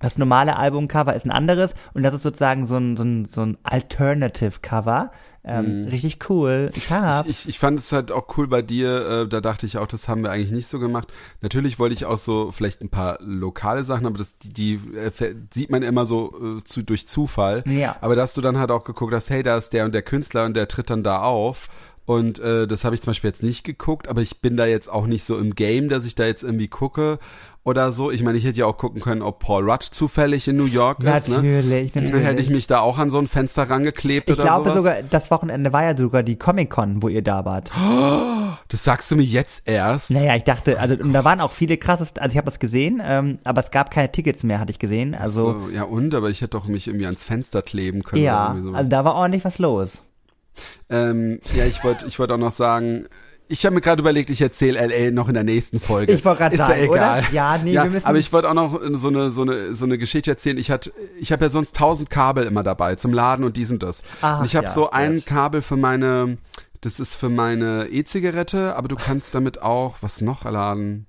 das normale Albumcover ist ein anderes und das ist sozusagen so ein, so ein, so ein Alternative-Cover. Ähm, Richtig cool. Ich hab's. Mhm. Ich, ich fand es halt auch cool bei dir, äh, da dachte ich auch, das haben wir eigentlich nicht so gemacht. Natürlich wollte ich auch so vielleicht ein paar lokale Sachen, aber das, die, die äh, sieht man immer so äh, zu, durch Zufall. Ja. Aber dass du dann halt auch geguckt hast, hey, da ist der und der Künstler und der tritt dann da auf. Und äh, das habe ich zum Beispiel jetzt nicht geguckt, aber ich bin da jetzt auch nicht so im Game, dass ich da jetzt irgendwie gucke oder so. Ich meine, ich hätte ja auch gucken können, ob Paul Rudd zufällig in New York ist. Ne? natürlich, Dann natürlich. hätte ich mich da auch an so ein Fenster rangeklebt ich oder glaube sowas. sogar, das Wochenende war ja sogar die Comic-Con, wo ihr da wart. das sagst du mir jetzt erst. Naja, ich dachte, also und da waren auch viele krasses, also ich habe das gesehen, ähm, aber es gab keine Tickets mehr, hatte ich gesehen. Also So, ja und, aber ich hätte doch mich irgendwie ans Fenster kleben können. ja, also da war ordentlich was los. Ähm, ja, ich wollte ich wollte auch noch sagen, ich habe mir gerade überlegt, ich erzähle LA noch in der nächsten Folge. Ich wollte gerade Ist sagen, ja egal. oder? Ja, nee, ja, wir müssen- aber ich wollte auch noch so eine so eine so eine Geschichte erzählen. Ich hatte ich habe ja sonst tausend Kabel immer dabei zum Laden und dies und das. Ach, und ich habe ja, so ein yes. Kabel für meine das ist für meine E-Zigarette, aber du kannst damit auch was noch laden.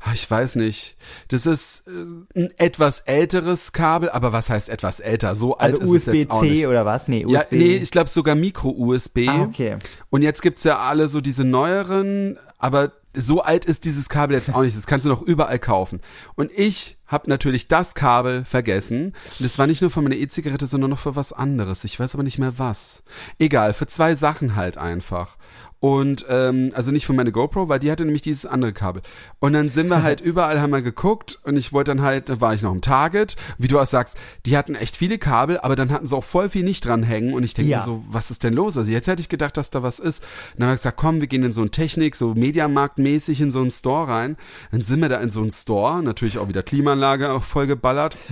Ah, Ich weiß nicht. Das ist äh, ein etwas älteres Kabel, aber was heißt etwas älter? So alt Also ist es jetzt auch nicht. USB-C oder was? Nee, USB. Ja, nee, ich glaube sogar Micro-USB. Ah, okay. Und jetzt gibt's ja alle so diese neueren, aber so alt ist dieses Kabel jetzt auch nicht. Das kannst du noch überall kaufen. Und ich habe natürlich das Kabel vergessen. Und das war nicht nur für meine E-Zigarette, sondern noch für was anderes. Ich weiß aber nicht mehr was. Egal, für zwei Sachen halt einfach. Und ähm, also nicht für meine GoPro, weil die hatte nämlich dieses andere Kabel. Und dann sind wir halt überall, haben wir geguckt und ich wollte dann halt, da war ich noch im Target, wie du auch sagst, die hatten echt viele Kabel, aber dann hatten sie auch voll viel nicht dranhängen und ich denke Ja. mir so, was ist denn los? Also jetzt hätte ich gedacht, dass da was ist. Und dann habe ich gesagt, komm, wir gehen in so ein Technik, so Mediamarkt-mäßig in so einen Store rein. Dann sind wir da in so einen Store, natürlich auch wieder Klimaanlage auch voll geballert.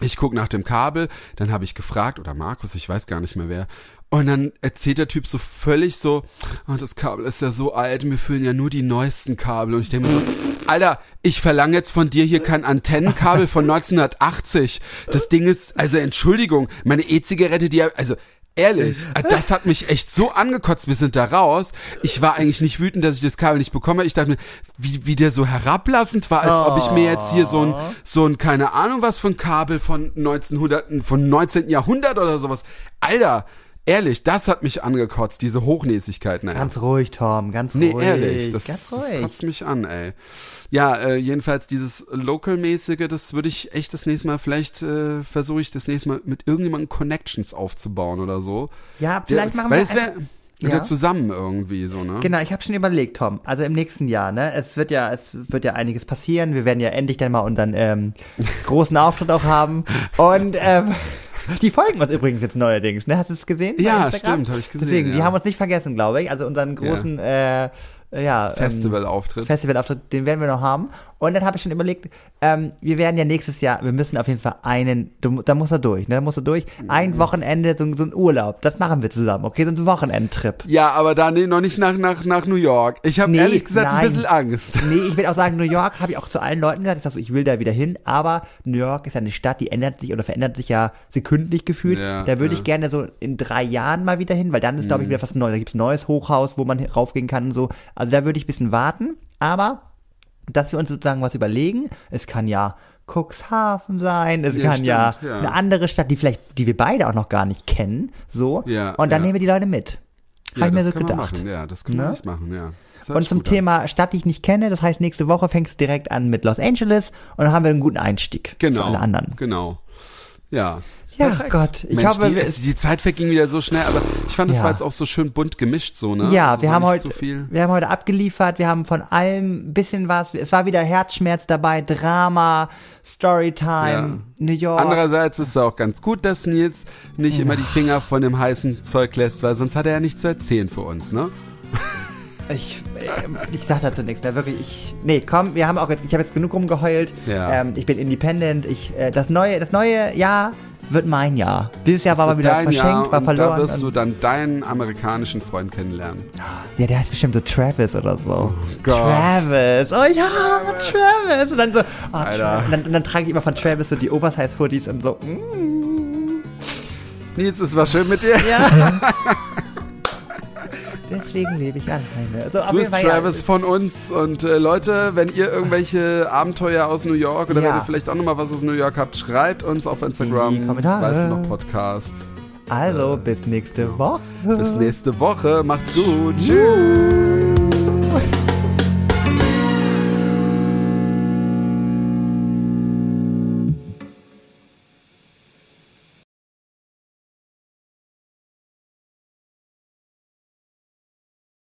Ich guck nach dem Kabel, dann habe ich gefragt, oder Markus, ich weiß gar nicht mehr wer. Und dann erzählt der Typ so völlig so, oh, das Kabel ist ja so alt, mir fehlen ja nur die neuesten Kabel. Und ich denke mir so, Alter, ich verlange jetzt von dir hier kein Antennenkabel von 1980. Das Ding ist, also Entschuldigung, meine E-Zigarette, die, also ehrlich, das hat mich echt so angekotzt. Wir sind da raus. Ich war eigentlich nicht wütend, dass ich das Kabel nicht bekomme. Ich dachte mir, wie, wie der so herablassend war, als ob ich mir jetzt hier so ein, so ein, keine Ahnung was von Kabel von 1900, von 19. Jahrhundert oder sowas. Alter, ehrlich, das hat mich angekotzt, diese Hochnäsigkeit. Naja. Ganz ruhig, Tom, ganz Nee, ruhig. ehrlich, das, ganz das ruhig. kotzt mich an, ey. Ja, äh, jedenfalls dieses Local-mäßige, das würde ich echt das nächste Mal, vielleicht äh, versuche ich das nächste Mal mit irgendjemandem Connections aufzubauen oder so. ja, vielleicht machen Weil wir es wäre ein- wieder Ja. zusammen irgendwie so, ne? Genau, ich habe schon überlegt, Tom. Also im nächsten Jahr, ne? Es wird ja, es wird ja einiges passieren. Wir werden ja endlich dann mal unseren ähm, großen Auftritt auch haben. Und ähm, die folgen uns übrigens jetzt neuerdings, ne? Hast du es gesehen? Ja, stimmt, hab ich gesehen, Deswegen, die ja. haben uns nicht vergessen, glaube ich. Also unseren großen äh, ja, ähm, Festivalauftritt. Festivalauftritt, den werden wir noch haben. Und dann habe ich schon überlegt, ähm, wir werden ja nächstes Jahr, wir müssen auf jeden Fall einen, du, da muss er durch, ne? Da muss er durch. Ein Mhm. Wochenende, so, so ein Urlaub, das machen wir zusammen, okay? So ein Wochenendtrip. ja, aber da nee, noch nicht nach, nach, nach New York. Ich habe Nee, ehrlich gesagt ein nein. bisschen Angst. Nee, ich will auch sagen, New York habe ich auch zu allen Leuten gesagt, ich, sag so, ich will da wieder hin, aber New York ist ja eine Stadt, die ändert sich oder verändert sich ja sekündlich gefühlt. Ja, da würde ja. ich gerne so in drei Jahren mal wieder hin, weil dann ist, glaube ich, wieder was Neues. Da gibt's ein neues Hochhaus, wo man raufgehen kann und so. Also da würde ich ein bisschen warten, aber dass wir uns sozusagen was überlegen. Es kann ja Cuxhaven sein, es Ja, kann stimmt, ja, ja. eine andere Stadt, die vielleicht, die wir beide auch noch gar nicht kennen, so. Ja, und dann ja. nehmen wir die Leute mit. Ja, Hab ich mir so wir gedacht. Ja, das können wir Ne? echt machen, ja. Und zum gut an. Thema Stadt, die ich nicht kenne, das heißt, nächste Woche fängst du direkt an mit Los Angeles und dann haben wir einen guten Einstieg Genau. für alle anderen. Genau. Ja. Ja, Perfekt. Gott, ich Mensch, hoffe, die, also die Zeit verging wieder so schnell, aber ich fand, das Ja. war jetzt auch so schön bunt gemischt so, ne? Ja, Also wir haben heute, so viel. wir haben heute abgeliefert, wir haben von allem ein bisschen was. Es war wieder Herzschmerz dabei, Drama, Storytime, Ja. New York. Andererseits ist es auch ganz gut, dass Nils nicht immer die Finger von dem heißen Zeug lässt, weil sonst hat er ja nichts zu erzählen für uns, ne? Ich, äh, ich sag dazu nichts, da wirklich, ich, nee, komm, wir haben auch jetzt, ich habe jetzt genug rumgeheult. Ja. Ähm, ich bin independent, ich, äh, das neue, das neue Jahr wird mein Jahr. Dieses Jahr war Das mal wird wieder verschenkt, Jahr war und verloren. Da wirst du dann deinen amerikanischen Freund kennenlernen. ja, der heißt bestimmt so Travis oder so. Gott. Travis, oh ja, Travis. Und dann so, oh, Alter. Und dann, und dann trage ich immer von Travis so die Oversize-Hoodies und so, mm, Nils, es war schön mit dir. ja. Deswegen lebe ich alleine. So, auf Grüß Fall, ja. Travis von uns und äh, Leute, wenn ihr irgendwelche Abenteuer aus New York oder Ja. wenn ihr vielleicht auch nochmal was aus New York habt, schreibt uns auf Instagram. In die Kommentare. Weißt du noch Podcast. Also, bis nächste Woche. Bis nächste Woche. Macht's gut. Tschüss.